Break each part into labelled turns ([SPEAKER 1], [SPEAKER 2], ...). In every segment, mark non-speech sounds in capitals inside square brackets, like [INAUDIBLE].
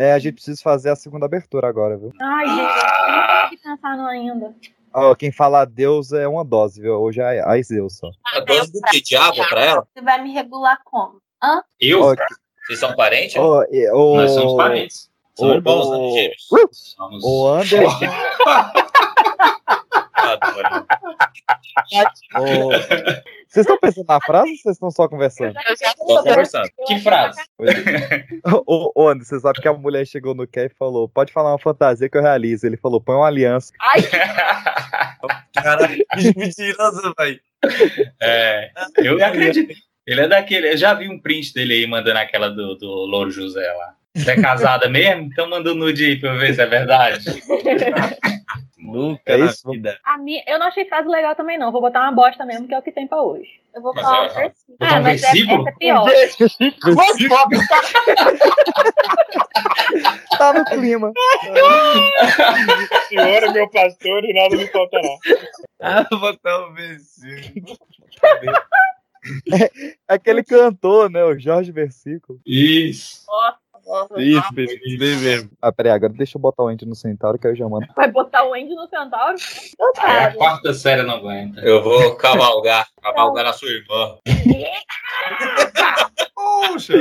[SPEAKER 1] É, a gente precisa fazer a segunda abertura agora, viu?
[SPEAKER 2] Ai, gente, eu não tô aqui pensando ainda.
[SPEAKER 1] Ó, quem fala Deus é uma dose, viu? Hoje é a Zeus só.
[SPEAKER 3] A dose do que? Água pra ela?
[SPEAKER 2] Você vai me regular como? Hã?
[SPEAKER 3] Eu?
[SPEAKER 1] Ó,
[SPEAKER 3] Vocês são parentes?
[SPEAKER 1] e- ô,
[SPEAKER 4] Nós somos parentes.
[SPEAKER 1] Ô,
[SPEAKER 3] irmãos, né? Gêmeos.
[SPEAKER 4] Somos...
[SPEAKER 1] O Anderson. [LAUGHS]
[SPEAKER 3] Adoro.
[SPEAKER 1] Vocês estão pensando na frase ou vocês estão só conversando?
[SPEAKER 3] Só conversando.
[SPEAKER 4] Que frase? [LAUGHS]
[SPEAKER 1] Ô, ô, Anderson, você sabe que a mulher chegou no Ké e falou: pode falar uma fantasia que eu realizo. Ele falou: põe uma aliança.
[SPEAKER 2] Ai, [LAUGHS]
[SPEAKER 5] Caralho, que mentiroso, velho.
[SPEAKER 4] É, eu não acredito. Ele é daquele. Eu já vi um print dele aí mandando aquela do, do Louro José lá. [LAUGHS] Você é casada mesmo? Então manda um nude aí pra eu ver se é verdade. [LAUGHS]
[SPEAKER 5] Nunca
[SPEAKER 1] É isso?
[SPEAKER 5] vida.
[SPEAKER 2] a minha, eu não achei frase legal também, não. Vou botar uma bosta mesmo, que é o que tem pra hoje. Eu vou
[SPEAKER 4] Mas
[SPEAKER 2] falar
[SPEAKER 4] é-
[SPEAKER 2] um versículo.
[SPEAKER 4] botar um
[SPEAKER 2] mas
[SPEAKER 4] versículo?
[SPEAKER 2] Essa é pior. [LAUGHS]
[SPEAKER 1] Tá no clima.
[SPEAKER 6] Senhor é meu pastor e nada me faltará.
[SPEAKER 5] Ah, vou botar um versículo.
[SPEAKER 1] É aquele cantor, né? O Jorge Versículo.
[SPEAKER 4] Isso.
[SPEAKER 2] Nossa,
[SPEAKER 5] Isso, bem, bem mesmo.
[SPEAKER 1] Ah, peraí, agora deixa eu botar o Andy no Centauro que aí eu já mando.
[SPEAKER 2] vai botar o Andy no Centauro? Então
[SPEAKER 4] Aí a
[SPEAKER 2] tá.
[SPEAKER 4] quarta série não aguenta.
[SPEAKER 3] Eu vou cavalgar. [LAUGHS] Cavalgar na sua irmã.
[SPEAKER 5] Poxa.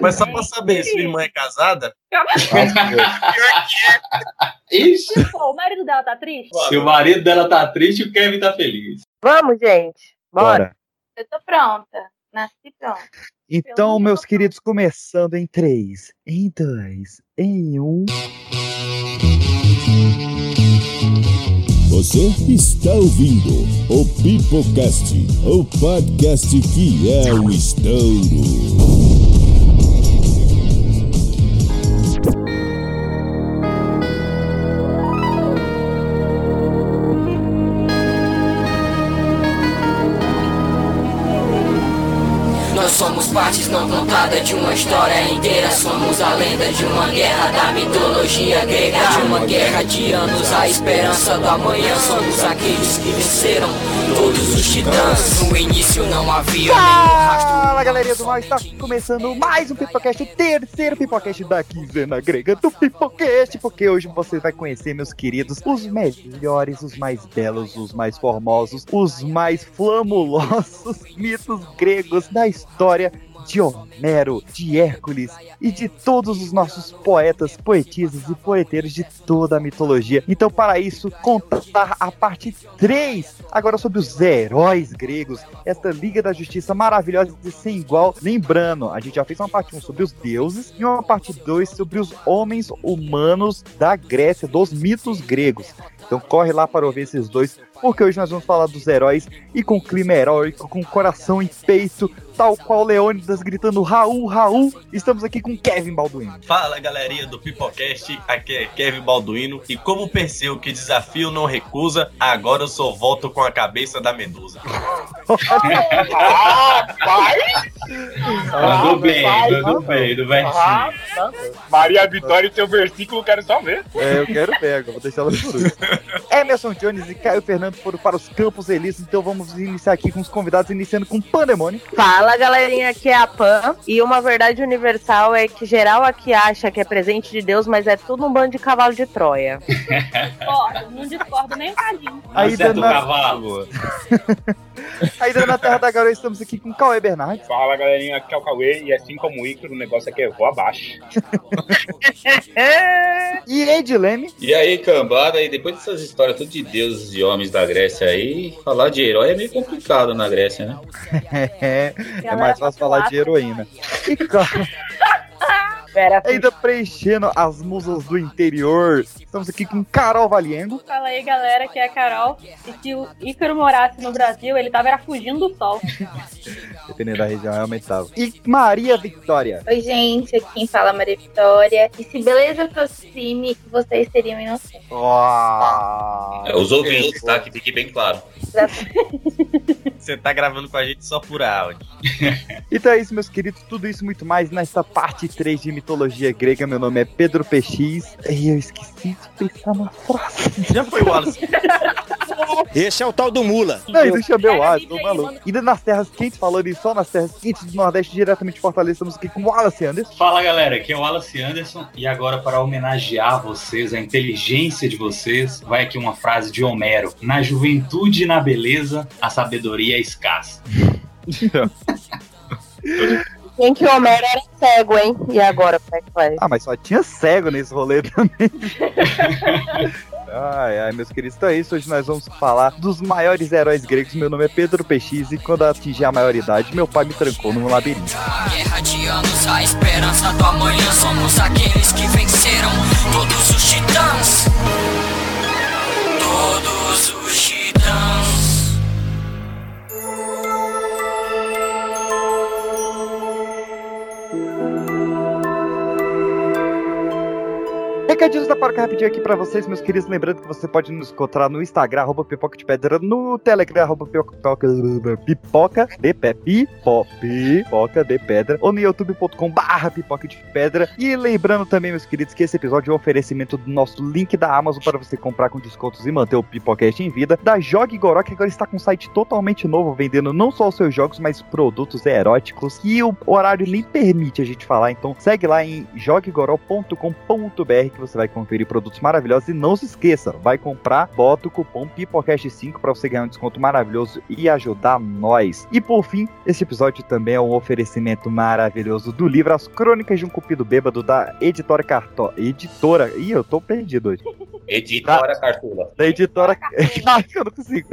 [SPEAKER 5] Mas só pra saber, sua irmã é casada? [LAUGHS]
[SPEAKER 4] Ixi.
[SPEAKER 2] Pô, o marido dela tá triste?
[SPEAKER 4] Se o marido dela tá triste, o Kevin tá feliz.
[SPEAKER 7] Vamos, gente. Bora.
[SPEAKER 1] Bora.
[SPEAKER 2] Eu tô pronta. Nasci pronta.
[SPEAKER 1] Então, meus queridos, começando em 3, em 2, em 1.
[SPEAKER 8] Você está ouvindo o Pipocast, o podcast que é o estouro.
[SPEAKER 9] Somos partes não contadas de uma história inteira. Somos a lenda de uma guerra da mitologia grega. De uma guerra de anos, a esperança do amanhã. Somos aqueles que venceram todos os titãs. No início não havia.
[SPEAKER 1] Fala, galerinha do mal, está começando mais um Pipocast, o terceiro Pipocast da quinzena grega do Pipocast, porque hoje você vai conhecer, meus queridos, os melhores, os mais belos, os mais formosos, os mais flamulosos [LAUGHS] mitos gregos da história de Homero, de Hércules e de todos os nossos poetas, poetisas e poeteiros de toda a mitologia. Então, para isso, contar a parte 3, agora sobre os heróis gregos, esta Liga da Justiça maravilhosa e sem igual. Lembrando, a gente já fez uma parte 1 sobre os deuses e uma parte 2 sobre os homens humanos da Grécia, dos mitos gregos. Então corre lá para ouvir esses dois, porque hoje nós vamos falar dos heróis e com clima heróico, com coração em peito, tal qual Leônidas gritando Raul, Raul. Estamos aqui com Kevin Balduino.
[SPEAKER 5] Fala galerinha do Pipocast, aqui é Kevin Balduino e como Perseu que desafio não recusa, agora eu só volto com a cabeça da Medusa.
[SPEAKER 6] Ah, pai!
[SPEAKER 4] Mandou bem, mandou bem, do
[SPEAKER 6] Ah,
[SPEAKER 4] versinho.
[SPEAKER 6] Maria Vitória e seu versículo, quero só ver.
[SPEAKER 1] É, eu quero ver, agora vou deixar ela por último. Emerson Jones e Caio Fernando foram para os Campos Elíseos, então vamos iniciar aqui com os convidados, iniciando com Pandemônio.
[SPEAKER 7] Fala, galerinha, aqui é a Pan. E uma verdade universal é que geral aqui acha que é presente de Deus, mas é tudo um bando de cavalo de Troia. [LAUGHS]
[SPEAKER 2] Discordo, não discordo nem um cadinho.
[SPEAKER 1] Aí,
[SPEAKER 4] Acerta o
[SPEAKER 1] dando-
[SPEAKER 4] cavalo. [LAUGHS]
[SPEAKER 1] Ainda na Terra da Garoa estamos aqui com Cauê Bernardes.
[SPEAKER 6] Fala galerinha, aqui é o Cauê e assim como o Ícaro, o negócio aqui é voa abaixo. [LAUGHS]
[SPEAKER 1] E Ed Leme.
[SPEAKER 3] E aí, cambada, e depois dessas histórias tudo de deuses e homens da Grécia aí, falar de herói é meio complicado na Grécia, né?
[SPEAKER 1] É, é mais fácil falar de heroína. E claro, [LAUGHS] ainda preenchendo as musas do interior, estamos aqui com Carol Valiengo.
[SPEAKER 2] Fala aí, galera, que é a Carol. E se o Ícaro morasse no Brasil, ele tava era fugindo do sol. [LAUGHS]
[SPEAKER 1] Dependendo da região, realmente tava. E Maria Victória.
[SPEAKER 10] Oi, gente, aqui quem fala é Maria Vitória. E se beleza fosse crime, vocês seriam inocentes.
[SPEAKER 3] É, os ouvintes, tá? Que fique bem claro. [LAUGHS]
[SPEAKER 5] você tá gravando com a gente só por áudio. [LAUGHS]
[SPEAKER 1] Então é isso, meus queridos. Tudo isso e muito mais nessa parte 3 de mitologia grega. Meu nome é Pedro PX. E eu esqueci de pensar uma frase.
[SPEAKER 5] Já foi o Wallace. [LAUGHS]
[SPEAKER 11] Esse é o tal do Mula.
[SPEAKER 1] Não, deixa meu lado, tô maluco. Ainda nas terras quentes, falando só nas terras quentes do Nordeste, diretamente de Fortaleza, estamos aqui com o Wallace Anderson.
[SPEAKER 4] Fala galera, aqui é o Wallace Anderson e agora para homenagear vocês, a inteligência de vocês, vai aqui uma frase de Homero: Na juventude e na beleza, a sabedoria é escassa.
[SPEAKER 7] Quem que o Homero era cego, hein? E agora, como é que vai?
[SPEAKER 1] Ah, mas só tinha cego nesse rolê também. [LAUGHS] Ai, ai, meus queridos, então é isso. Hoje nós vamos falar dos maiores heróis gregos. Meu nome é Pedro PX e quando eu atingi a maioridade, meu pai me trancou num labirinto.
[SPEAKER 9] Guerra de anos, a esperança do amanhã. Somos aqueles que venceram todos os titãs. Todos
[SPEAKER 1] Recadinhos da Parca rapidinho aqui pra vocês, meus queridos. Lembrando que você pode nos encontrar no Instagram, arroba pipoca de pedra, no Telegram, arroba pipoca, pipoca de pipoca de pedra, ou no youtube.com barra pipoca de pedra. E lembrando também, meus queridos, que esse episódio é um oferecimento do nosso link da Amazon para você comprar com descontos e manter o Pipocast em vida, da Jogue Goró, que agora está com um site totalmente novo, vendendo não só os seus jogos, mas produtos eróticos, que o horário nem permite a gente falar. Então segue lá em joguegoró.com.br que você vai conferir produtos maravilhosos. E não se esqueça, vai comprar, bota o cupom PIPOCAST5 para você ganhar um desconto maravilhoso e ajudar nós. E por fim, esse episódio também é um oferecimento maravilhoso do livro As Crônicas de um Cupido Bêbado da Editora Cartola. Editora. Ih, eu tô perdido hoje.
[SPEAKER 3] Editora Cartula.
[SPEAKER 1] Da editora. Ah, [LAUGHS] eu não consigo.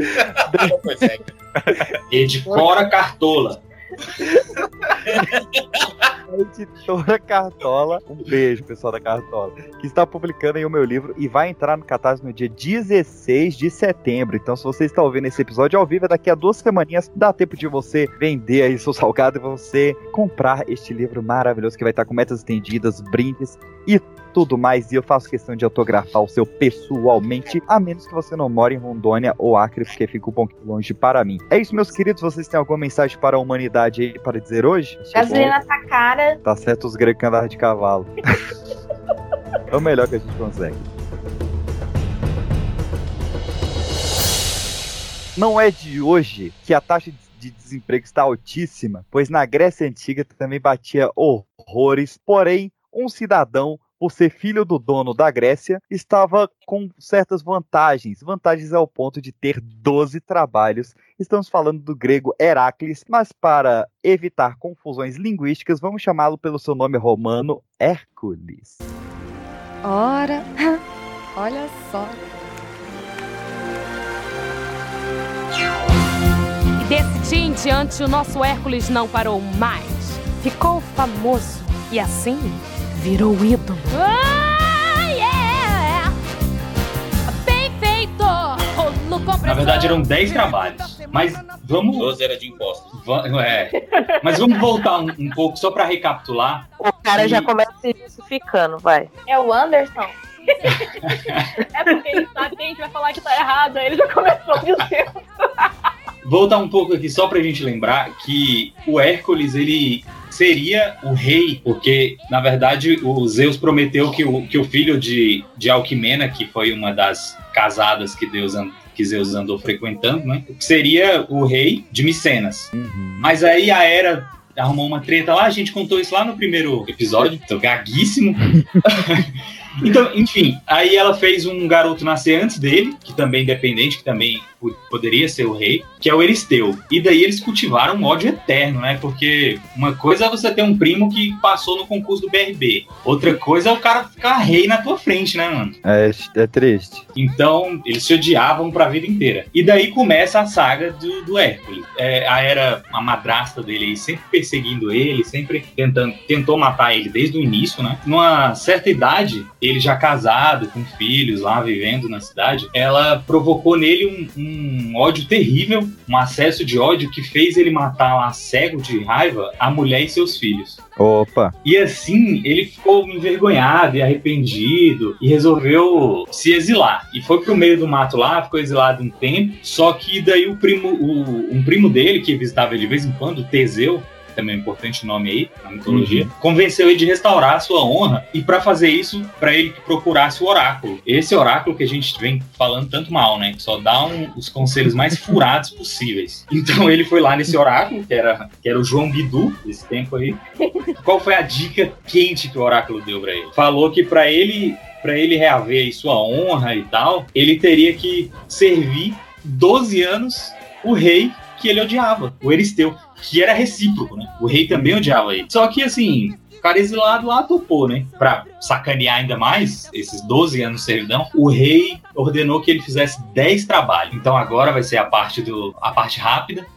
[SPEAKER 4] Edicora Cartola. [LAUGHS]
[SPEAKER 1] Editora Cartola, um beijo, pessoal da Cartola, que está publicando aí o meu livro e vai entrar no Catarse no dia 16 de setembro. Então, se você está ouvindo esse episódio ao vivo, é daqui a duas semaninhas, dá tempo de você vender aí seu salgado e você comprar este livro maravilhoso que vai estar com metas estendidas, brindes e tudo mais. E eu faço questão de autografar o seu pessoalmente, a menos que você não more em Rondônia ou Acre, porque fica um pouquinho longe para mim. É isso, meus queridos. Vocês têm alguma mensagem para a humanidade aí para dizer hoje?
[SPEAKER 10] Gasolina na tua cara.
[SPEAKER 1] Tá certo os gregos que andavam de cavalo. [LAUGHS] é o melhor que a gente consegue. Não é de hoje que a taxa de desemprego está altíssima, pois na Grécia Antiga também batia horrores, porém, um cidadão, por ser filho do dono da Grécia, estava com certas vantagens. Vantagens ao ponto de ter 12 trabalhos. Estamos falando do grego Heracles, mas para evitar confusões linguísticas, vamos chamá-lo pelo seu nome romano Hércules.
[SPEAKER 12] Ora, [LAUGHS] olha só.
[SPEAKER 13] E desse dia em diante, o nosso Hércules não parou mais. Ficou famoso e assim virou ídolo. Ah, yeah! Bem feito! Rolo compressor.
[SPEAKER 4] Na verdade, eram 10 trabalhos. Mas vamos.
[SPEAKER 3] 12 era de impostos.
[SPEAKER 4] Va- É. Mas vamos voltar um, um pouco só para recapitular.
[SPEAKER 7] O cara já
[SPEAKER 4] E-
[SPEAKER 7] começa se justificando, vai.
[SPEAKER 10] É o Anderson. [LAUGHS]
[SPEAKER 2] É porque ele sabe que a gente vai falar que tá errado, aí ele já começou, meu Deus. [LAUGHS]
[SPEAKER 4] Voltar um pouco aqui só pra gente lembrar que o Hércules, ele seria o rei, porque, na verdade, o Zeus prometeu que o, que o filho de, de Alquimena, que foi uma das casadas que Deus que Zeus andou frequentando, né? Seria o rei de Micenas. Mas aí a Hera arrumou uma treta lá, a gente contou isso lá no primeiro episódio, tô gaguíssimo. [LAUGHS] então, enfim, aí ela fez um garoto nascer antes dele, que também é independente, que também poderia ser o rei, que é o Eristeu. E daí eles cultivaram um ódio eterno, né? Porque uma coisa é você ter um primo que passou no concurso do BRB, outra coisa é o cara ficar rei na tua frente, né, mano?
[SPEAKER 1] É, é triste.
[SPEAKER 4] Então, eles se odiavam pra vida inteira. E daí começa a saga do, do Hércules. É, a Era, a madrasta dele aí, sempre perseguindo ele, sempre tentando, tentou matar ele desde o início, né? Numa certa idade, ele já casado, com filhos lá, vivendo na cidade, ela provocou nele um, um ódio terrível, um acesso de ódio que fez ele matar lá, cego de raiva, a mulher e seus filhos.
[SPEAKER 1] Opa.
[SPEAKER 4] E assim, ele ficou envergonhado e arrependido e resolveu se exilar. E foi pro meio do mato lá, ficou exilado um tempo. Só que daí o primo, o, um primo dele, que visitava ele de vez em quando, o Teseu, também é um importante nome aí na mitologia,
[SPEAKER 1] Uhum.
[SPEAKER 4] convenceu ele de restaurar a sua honra e para fazer isso, para ele que procurasse o oráculo. Esse oráculo que a gente vem falando tanto mal, né? Que só dá um- os conselhos mais furados possíveis. [LAUGHS] Então ele foi lá nesse oráculo, que era, que era o João Bidu, desse tempo aí. Qual foi a dica quente que o oráculo deu para ele? Falou que para ele para ele reaver sua honra e tal, ele teria que servir 12 anos o rei que ele odiava, o Eristeu, que era recíproco, né? O rei também odiava ele. Só que assim, o cara exilado lá topou, né? Pra sacanear ainda mais esses 12 anos de servidão, o rei ordenou que ele fizesse 10 trabalhos. Então agora vai ser a parte do a parte rápida.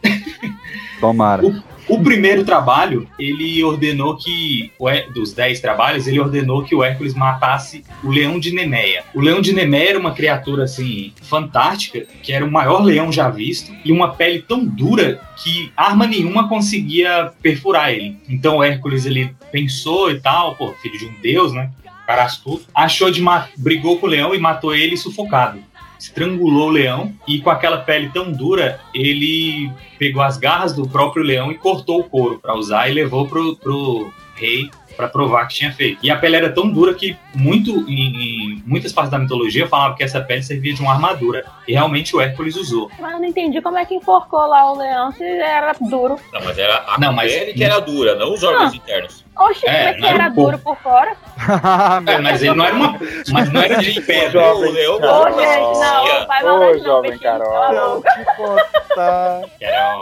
[SPEAKER 1] Tomara. [LAUGHS]
[SPEAKER 4] O primeiro trabalho, ele ordenou que, o dos 10 trabalhos, ele ordenou que o Hércules matasse o leão de Nemeia. O leão de Nemeia era uma criatura, assim, fantástica, que era o maior leão já visto, e uma pele tão dura que arma nenhuma conseguia perfurar ele. Então o Hércules, ele pensou e tal, pô, filho de um deus, né? Cara astuto, achou de brigou com o leão e matou ele sufocado estrangulou o leão e com aquela pele tão dura, ele pegou as garras do próprio leão e cortou o couro para usar e levou pro, pro rei para provar que tinha feito. E a pele era tão dura que muito em, em muitas partes da mitologia falavam que essa pele servia de uma armadura. E realmente o Hércules usou.
[SPEAKER 2] Mas eu não entendi como é que enforcou lá o leão se era duro.
[SPEAKER 3] Não, mas era a
[SPEAKER 4] Não, mas-
[SPEAKER 3] pele que era dura, não os órgãos internos.
[SPEAKER 2] Oxe,
[SPEAKER 4] É,
[SPEAKER 2] é que
[SPEAKER 4] era
[SPEAKER 2] era
[SPEAKER 4] um
[SPEAKER 2] duro por fora? [LAUGHS]
[SPEAKER 4] É, mas ele não era uma, mas não era de pedra.
[SPEAKER 3] Jovem, o leão
[SPEAKER 2] Ô,
[SPEAKER 3] não
[SPEAKER 2] gente, não, vai maldade não,
[SPEAKER 6] jovem Carol.
[SPEAKER 1] Tá.
[SPEAKER 4] Era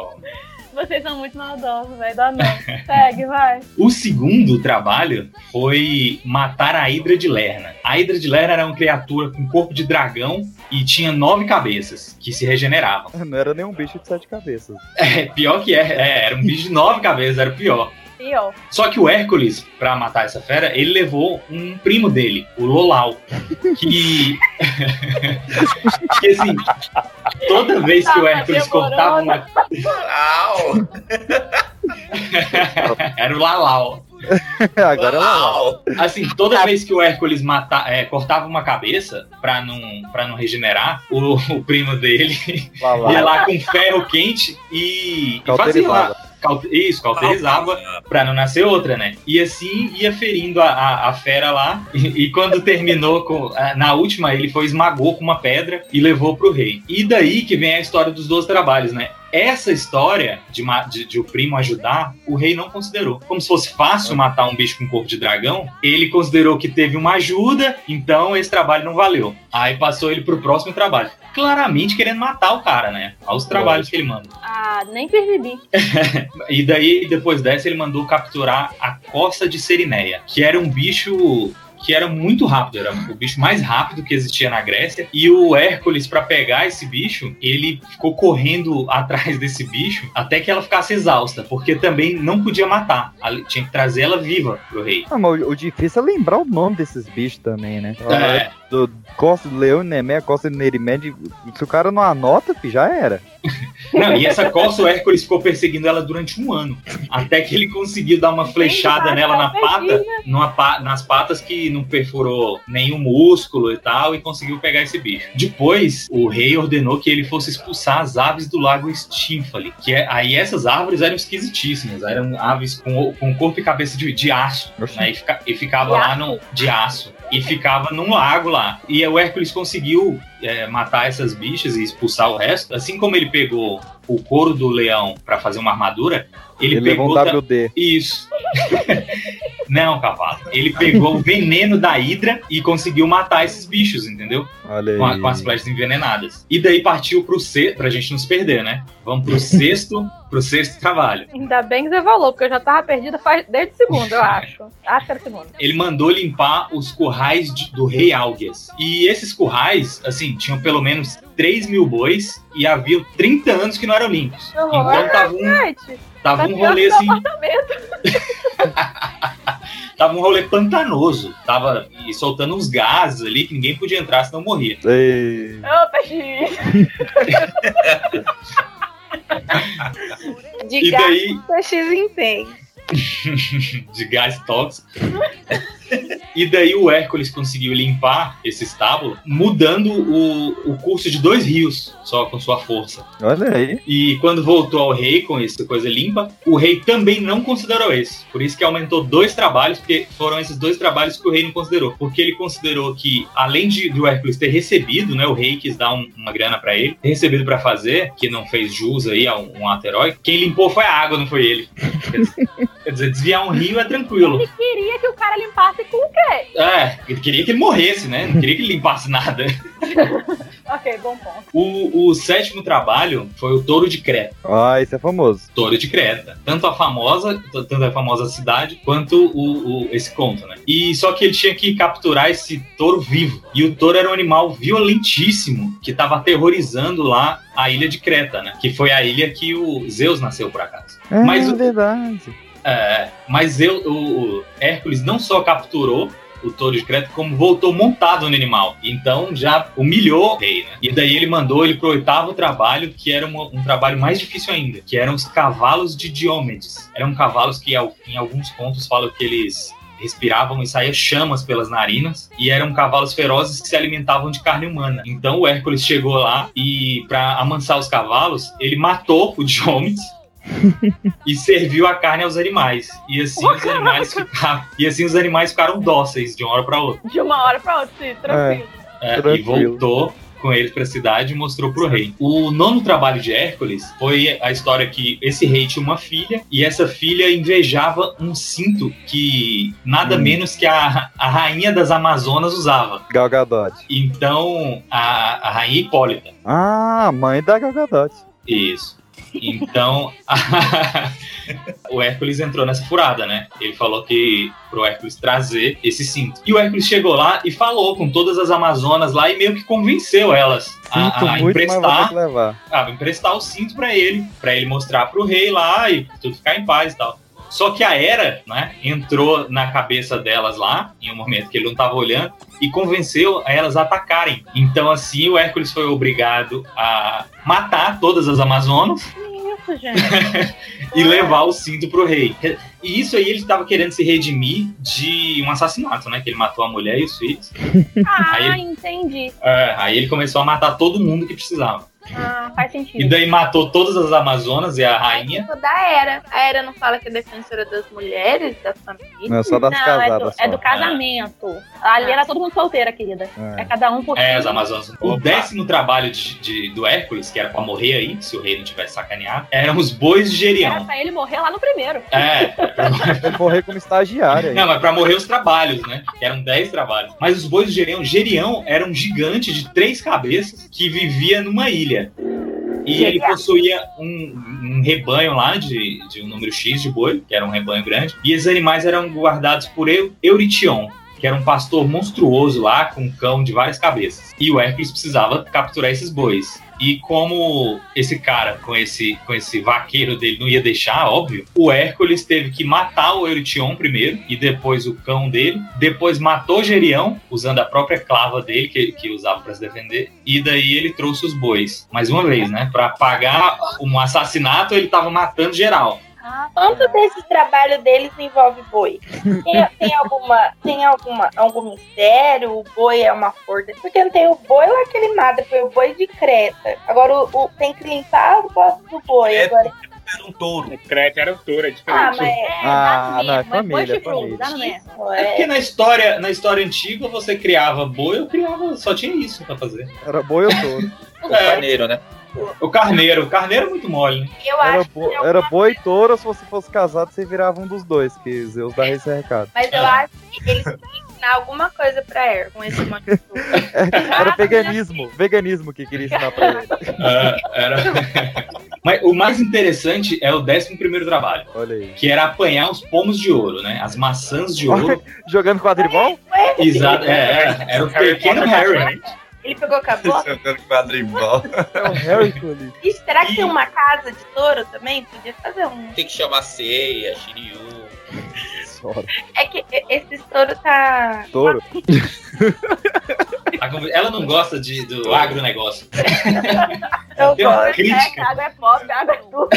[SPEAKER 2] Vocês são muito maldosos, velho, dá não. [LAUGHS] Segue, vai.
[SPEAKER 4] O segundo trabalho foi matar a Hidra de Lerna. A Hidra de Lerna era uma criatura com corpo de dragão e tinha nove cabeças que se regeneravam. [LAUGHS]
[SPEAKER 1] Não era nenhum bicho de sete cabeças.
[SPEAKER 4] É, pior que é, é, era um bicho de nove cabeças, era o pior.
[SPEAKER 2] Pior.
[SPEAKER 4] Só que o Hércules, pra matar essa fera, ele levou um primo dele, o Lolau, que. [LAUGHS] que assim, toda vez que o Hércules cortava uma.
[SPEAKER 3] Au! [LAUGHS]
[SPEAKER 4] Era o Lalau. [LAUGHS]
[SPEAKER 1] Agora ela
[SPEAKER 3] Au!
[SPEAKER 4] Assim, toda vez que o Hércules mata, é, cortava uma cabeça pra não, pra não regenerar, o, o primo dele
[SPEAKER 1] lá.
[SPEAKER 4] ia lá com ferro quente e, e fazia lá. Isso, cauterizava pra não nascer outra, né? E assim ia ferindo a, a, a fera lá. E, e quando terminou com. a- Na última, ele foi esmagou com uma pedra e levou pro rei. E daí que vem a história dos dois trabalhos, né? Essa história de, de, de o primo ajudar, o rei não considerou. Como se fosse fácil matar um bicho com corpo de dragão, ele considerou que teve uma ajuda, então esse trabalho não valeu. Aí passou ele pro próximo trabalho. Claramente querendo matar o cara, né? Aos trabalhos que ele manda.
[SPEAKER 2] Ah, nem percebi. [LAUGHS]
[SPEAKER 4] E daí, depois dessa, ele mandou capturar a costa de Serineia, que era um bicho que era muito rápido, era o bicho mais rápido que existia na Grécia. E o Hércules, para pegar esse bicho, ele ficou correndo atrás desse bicho até que ela ficasse exausta, porque também não podia matar, tinha que trazer ela viva pro rei.
[SPEAKER 1] Ah, mas o, o difícil é lembrar o nome desses bichos também, né?
[SPEAKER 4] É.
[SPEAKER 1] Do Costa do Leão, Nemé, Costa de Nerimed. Se o cara não anota, já era. [LAUGHS]
[SPEAKER 4] Não, e essa costa o Hércules ficou perseguindo ela durante um ano, até que ele conseguiu dar uma flechada nela na pata, numa pa- nas patas que não perfurou nenhum músculo e tal, e conseguiu pegar esse bicho. Depois, o rei ordenou que ele fosse expulsar as aves do lago Stínfale, que é, aí essas árvores eram esquisitíssimas, eram aves com, com corpo e cabeça de, de aço, né, e, fica- e ficava
[SPEAKER 2] De
[SPEAKER 4] lá
[SPEAKER 2] aço?
[SPEAKER 4] no de aço e ficava num lago lá. E o Hércules conseguiu é, matar essas bichas e expulsar o resto. Assim como ele pegou o couro do leão pra fazer uma armadura, ele,
[SPEAKER 1] Ele levou
[SPEAKER 4] pegou
[SPEAKER 1] um
[SPEAKER 4] ta-
[SPEAKER 1] WD.
[SPEAKER 4] isso. [LAUGHS] Não, cavalo. Ele pegou o veneno da hidra e conseguiu matar esses bichos, entendeu?
[SPEAKER 1] Olha
[SPEAKER 4] Com, a- com as flechas envenenadas. E daí partiu pro sexto, pra gente não se perder, né? Vamos pro [LAUGHS] sexto, pro sexto trabalho.
[SPEAKER 2] Ainda bem que você falou, porque eu já tava perdida faz, desde o segundo, eu acho. [LAUGHS] Acho que era o segundo.
[SPEAKER 4] Ele mandou limpar os currais de- do rei Algias. E esses currais, assim, tinham pelo menos 3 mil bois e havia 30 anos que não eram limpos. Então tava um,
[SPEAKER 2] Gente,
[SPEAKER 4] tava
[SPEAKER 2] tá
[SPEAKER 4] um rolê assim. [LAUGHS] Tava um rolê pantanoso. Tava soltando uns gases ali que ninguém podia entrar, senão morria.
[SPEAKER 1] Ei.
[SPEAKER 2] Ô, peixe. [LAUGHS]
[SPEAKER 10] De
[SPEAKER 4] E
[SPEAKER 10] gato
[SPEAKER 4] daí-
[SPEAKER 10] X intenso. [LAUGHS]
[SPEAKER 4] de gás tóxico. E daí o Hércules conseguiu limpar esse estábulo, mudando o, o curso de dois rios, só com sua força.
[SPEAKER 1] Olha aí.
[SPEAKER 4] E quando voltou ao rei com essa coisa limpa, o rei também não considerou esse. Por isso que aumentou dois trabalhos, porque foram esses dois trabalhos que o rei não considerou. Porque ele considerou que, além de, de o Hércules ter recebido, né, o rei quis dar um- uma grana pra ele, ter recebido pra fazer, que não fez jus aí a um, um ato quem limpou foi a água, não foi ele. [LAUGHS] Quer dizer, desviar um rio é tranquilo.
[SPEAKER 2] Ele queria que o cara limpasse com o quê?
[SPEAKER 4] É, ele queria que ele morresse, né? Não queria que ele limpasse nada. [LAUGHS]
[SPEAKER 2] Ok, bom ponto.
[SPEAKER 4] O, o sétimo trabalho foi o Touro de Creta.
[SPEAKER 1] Ah, isso é famoso.
[SPEAKER 4] Touro de Creta. Tanto a famosa, tanto a famosa cidade, quanto o, o- esse conto, né? E só que ele tinha que capturar esse touro vivo. E o touro era um animal violentíssimo que estava aterrorizando lá a ilha de Creta, né? Que foi a ilha que o Zeus nasceu por acaso.
[SPEAKER 1] É
[SPEAKER 4] Mas o-
[SPEAKER 1] verdade.
[SPEAKER 4] É, mas eu, o, o Hércules não só capturou o touro de Creta, como voltou montado no animal. Então já humilhou o rei, né? E daí ele mandou ele pro oitavo trabalho, que era uma- um trabalho mais difícil ainda, que eram os cavalos de Diomedes. Eram cavalos que em alguns contos falam que eles respiravam e saía chamas pelas narinas e eram cavalos ferozes que se alimentavam de carne humana. Então o Hércules chegou lá e para amansar os cavalos, ele matou o Diomedes e serviu a carne aos animais. E assim os animais ficaram, e assim os animais ficaram dóceis de uma hora para outra.
[SPEAKER 2] De uma hora pra outra, sim, tranquilo.
[SPEAKER 4] É, e
[SPEAKER 1] Tranquilo.
[SPEAKER 4] voltou com eles para a cidade e mostrou pro rei. O nono trabalho de Hércules foi a história que esse rei tinha uma filha e essa filha invejava um cinto que nada
[SPEAKER 1] Hum.
[SPEAKER 4] menos que a, a rainha das Amazonas usava.
[SPEAKER 1] Gal Gadot.
[SPEAKER 4] Então, a, a rainha Hipólita.
[SPEAKER 1] Ah, mãe da Gal Gadot.
[SPEAKER 4] Isso. Então, [LAUGHS] o Hércules entrou nessa furada, né? Ele falou que pro Hércules trazer esse cinto. E o Hércules chegou lá e falou com todas as Amazonas lá e meio que convenceu elas a,
[SPEAKER 1] Sinto
[SPEAKER 4] a
[SPEAKER 1] ter
[SPEAKER 4] emprestar, a emprestar o cinto pra ele, pra ele mostrar pro rei lá e tudo ficar em paz e tal. Só que a Hera, né, entrou na cabeça delas lá, em um momento que ele não tava olhando, e convenceu elas a atacarem. Então, assim, o Hércules foi obrigado a matar todas as Amazonas
[SPEAKER 2] Isso, gente. [LAUGHS]
[SPEAKER 4] e levar o cinto pro rei. E isso aí ele estava querendo se redimir de um assassinato, né? Que ele matou a mulher e os filhos. [LAUGHS]
[SPEAKER 2] Ah,
[SPEAKER 4] Aí-
[SPEAKER 2] entendi.
[SPEAKER 4] É, aí ele começou a matar todo mundo que precisava.
[SPEAKER 2] Ah, faz
[SPEAKER 4] E
[SPEAKER 2] sentido.
[SPEAKER 4] daí matou todas as Amazonas e a rainha.
[SPEAKER 10] Tipo da Era. A Era não fala que é defensora das mulheres, da família.
[SPEAKER 1] Não, só das
[SPEAKER 2] Não, é do,
[SPEAKER 1] casadas.
[SPEAKER 2] é
[SPEAKER 1] só.
[SPEAKER 2] do casamento. Ali era todo mundo solteira, querida.
[SPEAKER 1] É.
[SPEAKER 2] É cada um por
[SPEAKER 4] É, as Amazonas. O décimo trabalho de, de- do Hércules, que era pra morrer aí, se o rei não tivesse sacaneado, eram os bois de
[SPEAKER 2] Era
[SPEAKER 4] Gerião.
[SPEAKER 2] pra ele morrer lá no primeiro.
[SPEAKER 4] É,
[SPEAKER 1] Ele morrer como estagiário aí.
[SPEAKER 4] Não, mas pra morrer os trabalhos, né? Que eram 10 trabalhos. Mas os bois de Gerião, Gerião era um gigante de três cabeças que vivia numa ilha. E ele possuía um, um rebanho lá de, de um número X de boi, que era um rebanho grande. E esses animais eram guardados por Eu- Eurition, que era um pastor monstruoso lá, com um cão de várias cabeças. E o Hércules precisava capturar esses bois. E como esse cara com esse, com esse vaqueiro dele não ia deixar, óbvio, o Hércules teve que matar o Eurition primeiro e depois o cão dele. Depois matou Gerião, usando a própria clava dele, que, que usava para se defender. E daí ele trouxe os bois. Mais uma vez, né? Para pagar um assassinato, ele tava matando geral.
[SPEAKER 10] Quanto desse trabalho deles envolve boi? Tem, tem alguma, tem alguma, algum mistério? O boi é uma força? Porque não tem o boi lá que ele mata, foi o boi de Creta. Agora o, o- tem que limpar o gosto do boi.
[SPEAKER 5] É.
[SPEAKER 10] Agora,
[SPEAKER 5] Era um touro.
[SPEAKER 6] Creta era o touro, é
[SPEAKER 10] ah,
[SPEAKER 6] diferente.
[SPEAKER 10] mas
[SPEAKER 1] Ah, não, é
[SPEAKER 2] Mas
[SPEAKER 1] família,
[SPEAKER 2] foi
[SPEAKER 1] é família.
[SPEAKER 2] mesmo.
[SPEAKER 10] não
[SPEAKER 4] É porque
[SPEAKER 10] é.
[SPEAKER 4] na história, na história antiga você criava boi, eu criava, só tinha isso pra fazer.
[SPEAKER 1] Era boi ou touro?
[SPEAKER 3] Companheiro, né?
[SPEAKER 4] O carneiro. O carneiro é muito mole, né?
[SPEAKER 10] Eu
[SPEAKER 1] Era,
[SPEAKER 10] acho
[SPEAKER 1] bo
[SPEAKER 10] que é
[SPEAKER 1] era boi e touro, se você fosse casado, você virava um dos dois, que Zeus dá esse recado.
[SPEAKER 10] Mas eu acho que eles queriam ensinar alguma coisa pra Er com esse monte de touro. [LAUGHS]
[SPEAKER 1] Era veganismo, veganismo que queria ensinar pra ele.
[SPEAKER 4] Ah, era... Mas o mais interessante é o 11 primeiro trabalho,
[SPEAKER 1] Olha aí.
[SPEAKER 4] que era apanhar os pomos de ouro, né? As maçãs de ouro. [LAUGHS]
[SPEAKER 1] Jogando quadribol?
[SPEAKER 4] Exato, é, é, era o pequeno Harry.
[SPEAKER 10] Ele pegou com a boca.
[SPEAKER 5] Jogando quadribol.
[SPEAKER 1] É o Harry ali.
[SPEAKER 10] E será que tem uma casa de touro também? Podia fazer um.
[SPEAKER 3] Tem que chamar Seiya, Shiryu.
[SPEAKER 10] É que esse touro tá.
[SPEAKER 1] Touro.
[SPEAKER 4] Ela não gosta de, do agronegócio. [LAUGHS]
[SPEAKER 10] Eu
[SPEAKER 4] uma
[SPEAKER 10] gosto,
[SPEAKER 4] crítica.
[SPEAKER 10] né? Água é pobre, água é tudo.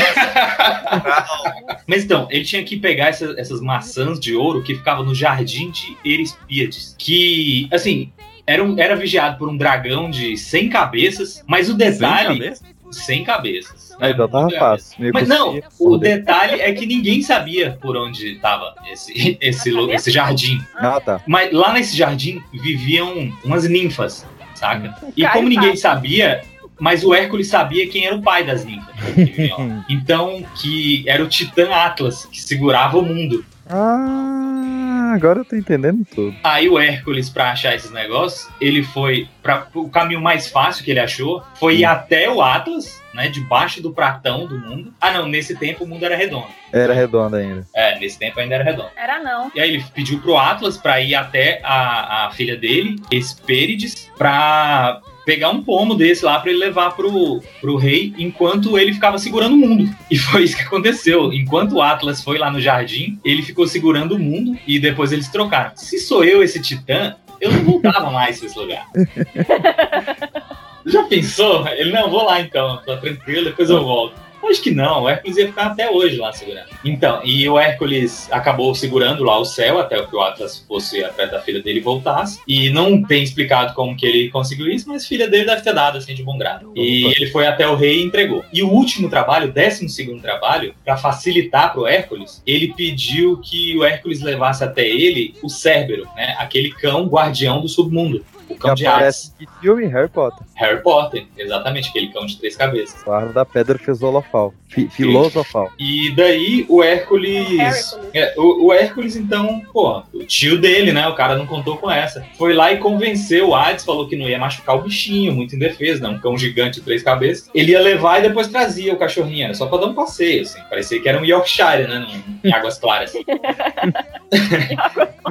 [SPEAKER 4] Mas então, ele tinha que pegar essa- essas maçãs de ouro que ficavam no jardim de Erispíades. Que, assim, era, um- era vigiado por um dragão de 100 cabeças, mas o detalhe. 100 cabeças.
[SPEAKER 1] Aí, então tava fácil. Meio
[SPEAKER 4] Mas não,
[SPEAKER 1] eu
[SPEAKER 4] o detalhe é que ninguém sabia por onde estava esse, [LAUGHS] esse, esse jardim.
[SPEAKER 1] Ah, tá.
[SPEAKER 4] Mas lá nesse jardim viviam umas ninfas, saca? E
[SPEAKER 10] Cara,
[SPEAKER 4] como ninguém
[SPEAKER 10] fácil.
[SPEAKER 4] sabia, mas o Hércules sabia quem era o pai das ninfas. que. [LAUGHS] Então, que era o Titã Atlas, que segurava o mundo.
[SPEAKER 1] Ah, agora eu tô entendendo tudo.
[SPEAKER 4] Aí o Hércules, pra achar esses negócios, ele foi para o caminho mais fácil que ele achou, foi ir até o Atlas, né, debaixo do pratão do mundo. Ah, não, nesse tempo o mundo era redondo.
[SPEAKER 1] Era redondo ainda.
[SPEAKER 4] É, nesse tempo ainda era redondo.
[SPEAKER 10] Era não.
[SPEAKER 4] E aí ele pediu pro Atlas pra ir até a, a filha dele, Hesperides, pra pegar um pomo desse lá pra ele levar pro, pro rei, enquanto ele ficava segurando o mundo. [LAUGHS] E foi isso que aconteceu. Enquanto o Atlas foi lá no jardim, ele ficou segurando o mundo e depois eles trocaram. Se sou eu esse titã, eu não voltava mais pra esse lugar. [LAUGHS] Já pensou? Ele, não, vou lá então, tô tranquilo, depois eu volto. Acho que não, o Hércules ia ficar até hoje lá segurando. Então, e o Hércules acabou segurando lá o céu até que o Atlas fosse atrás da filha dele voltasse. E não tem explicado como que ele conseguiu isso, mas filha dele deve ter dado assim de bom grado. E ele foi até o rei e entregou. E o último trabalho, o décimo segundo trabalho, para facilitar pro Hércules, ele pediu que o Hércules levasse até ele o Cérbero, né? Aquele cão guardião do submundo. O cão
[SPEAKER 1] Que
[SPEAKER 4] de Hades.
[SPEAKER 1] aparece que filme Harry Potter.
[SPEAKER 4] Harry Potter, exatamente, aquele cão de três cabeças.
[SPEAKER 1] O Arno da Pedra Filosofal. Fi- filosofal.
[SPEAKER 4] E daí o Hércules. É, o, o Hércules, então, pô, o tio dele, né? O cara não contou com essa. Foi lá e convenceu o Hades, falou que não ia machucar o bichinho, muito indefeso, né? Um cão gigante de três cabeças. Ele ia levar e depois trazia o cachorrinho, era só pra dar um passeio, assim. Parecia que era um Yorkshire, né? Em águas claras. [LAUGHS]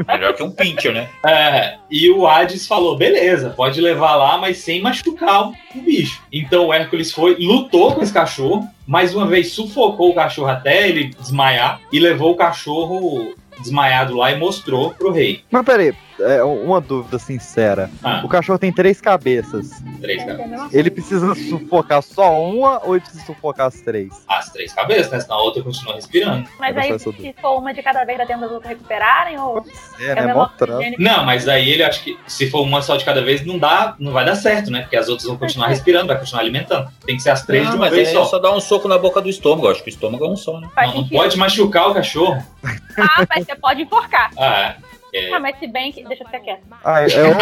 [SPEAKER 3] Melhor que um pincher, né?
[SPEAKER 4] É, e o Hades falou: beleza, pode levar lá, mas sem machucar o o bicho. Então o Hércules foi, lutou com esse cachorro, mais uma vez sufocou o cachorro até ele desmaiar e levou o cachorro desmaiado lá e mostrou pro rei.
[SPEAKER 1] Mas peraí, é, uma dúvida sincera.
[SPEAKER 4] Ah.
[SPEAKER 1] O cachorro tem três cabeças.
[SPEAKER 4] Três cabeças.
[SPEAKER 1] Ele precisa sufocar só uma ou ele precisa sufocar as três?
[SPEAKER 4] As três cabeças, né? Senão a outra continua respirando.
[SPEAKER 2] Mas aí, se for uma de cada vez, dá tempo das outras recuperarem? Ou...
[SPEAKER 1] É, né? Mó trampo.
[SPEAKER 4] Não, mas aí ele acho que se for uma só de cada vez, não dá, não vai dar certo, né? Porque as outras vão continuar respirando, vai continuar alimentando. Tem que ser as três
[SPEAKER 3] Não,
[SPEAKER 4] de uma vez só.
[SPEAKER 3] é só dar um soco na boca do estômago. Acho que o estômago é um só, né?
[SPEAKER 4] Não, não pode machucar o cachorro.
[SPEAKER 2] Ah, mas você pode enforcar.
[SPEAKER 4] Ah, é.
[SPEAKER 2] Ah, mas se bem que. Deixa eu ficar quieto.
[SPEAKER 1] Ah, é, é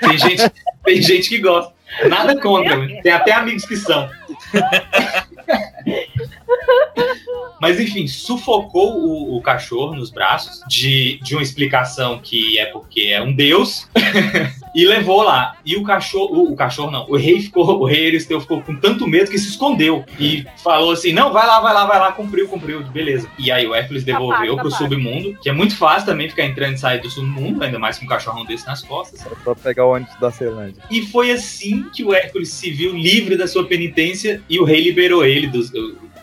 [SPEAKER 1] [LAUGHS]
[SPEAKER 4] Tem gente, tem gente que gosta. Nada contra, tem até amigos que são. [LAUGHS] [LAUGHS] Mas enfim, sufocou o, o cachorro nos braços de, de uma explicação que é porque é um deus [LAUGHS] e levou lá. E o cachorro, o, o cachorro não, o rei ficou, o rei Eristeu ficou com tanto medo que se escondeu e falou assim: "Não, vai lá, vai lá, vai lá, cumpriu, cumpriu, beleza". E aí o Hércules devolveu pro
[SPEAKER 1] capaz.
[SPEAKER 4] submundo, que é muito fácil também ficar entrando e sair do submundo, ainda mais com um cachorrão desse nas costas.
[SPEAKER 1] Só pegar o ônibus da Ceilândia.
[SPEAKER 4] E foi assim que o Hércules se viu livre da sua penitência e o rei liberou ele dos,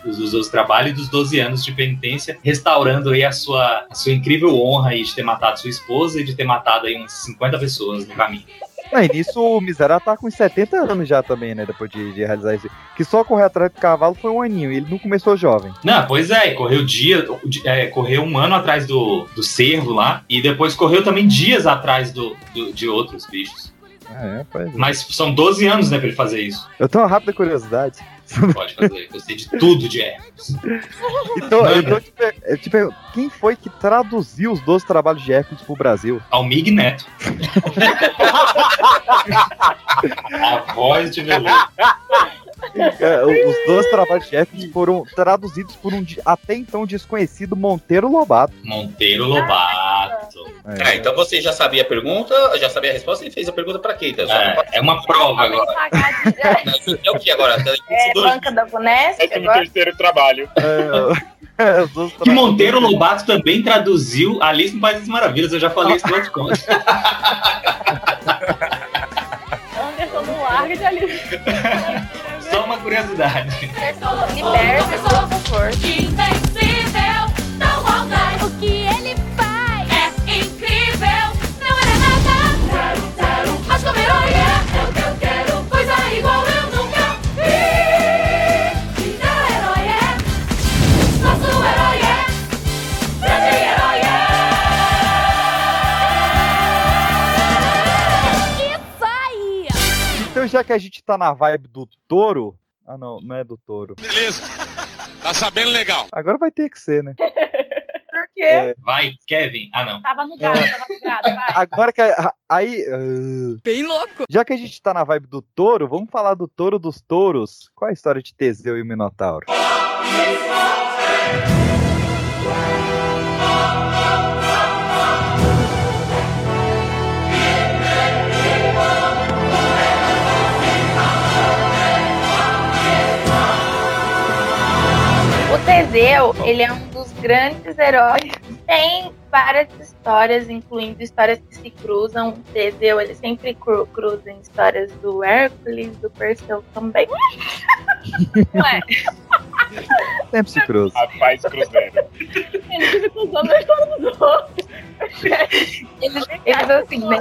[SPEAKER 4] dos, dos seus trabalhos e dos 12 anos de penitência, restaurando aí a sua, a sua incrível honra aí de ter matado sua esposa e de ter matado aí umas 50 pessoas no caminho.
[SPEAKER 1] Ah, e nisso o Miserável tá com uns 70 anos já também, né? Depois de, de realizar isso. Que só correr atrás do cavalo foi um aninho. Ele não começou jovem.
[SPEAKER 4] Não, pois é, correu dia, é, correu um ano atrás do, do cervo lá e depois correu também dias atrás do, do- de outros bichos.
[SPEAKER 1] Ah, é, pois é.
[SPEAKER 4] Mas são 12 anos, né, pra ele fazer isso.
[SPEAKER 1] Eu tenho uma rápida curiosidade.
[SPEAKER 4] Pode fazer, gostei de tudo de Hércules.
[SPEAKER 1] Então, então tipo, é, tipo, quem foi que traduziu os 12 trabalhos de Hércules pro Brasil?
[SPEAKER 4] Almig Neto. [LAUGHS] A voz de veludo.
[SPEAKER 1] É, os dois trabalhos de Hércules foram traduzidos por um até então desconhecido Monteiro Lobato.
[SPEAKER 4] Monteiro Lobato.
[SPEAKER 3] Ah, então você já sabia a pergunta, já sabia a resposta e fez a pergunta pra quem? Então,
[SPEAKER 4] É, é uma prova agora. [LAUGHS]
[SPEAKER 3] É o que agora?
[SPEAKER 10] É, banca da Vunesp,
[SPEAKER 6] Décimo
[SPEAKER 10] agora.
[SPEAKER 6] terceiro trabalho.
[SPEAKER 1] É, os dois
[SPEAKER 4] Que Monteiro Lobato também traduziu Alice no País das Maravilhas. Eu já falei isso conto. [LAUGHS]
[SPEAKER 2] Anderson não larga de ali.
[SPEAKER 4] Só uma curiosidade.
[SPEAKER 9] Invencível, não maldade. O que ele faz é incrível. Não era nada. Mas como herói
[SPEAKER 1] Já que a gente tá na vibe do touro. Ah, não, não é do touro.
[SPEAKER 14] Beleza. Tá sabendo legal.
[SPEAKER 1] Agora vai ter que ser, né? [LAUGHS]
[SPEAKER 10] Por quê?
[SPEAKER 1] É,
[SPEAKER 4] Vai, Kevin. Ah, não.
[SPEAKER 2] Tava no gado, tava no gado, vai. [LAUGHS]
[SPEAKER 1] agora que. a- Aí. ah,
[SPEAKER 12] Bem louco.
[SPEAKER 1] já que a gente tá na vibe do touro, vamos falar do touro dos touros. Qual é a história de Teseu e o Minotauro?
[SPEAKER 10] O Teseu, ele é um dos grandes heróis. Tem várias histórias, incluindo histórias que se cruzam. O Teseu, ele sempre cru cruza em histórias do Hércules, do Perseu também. Ué,
[SPEAKER 1] Sempre se cruza.
[SPEAKER 6] Rapaz, cruzeiro.
[SPEAKER 2] Ele fica cruzando a história dos outros.
[SPEAKER 10] eles, eles assim, né?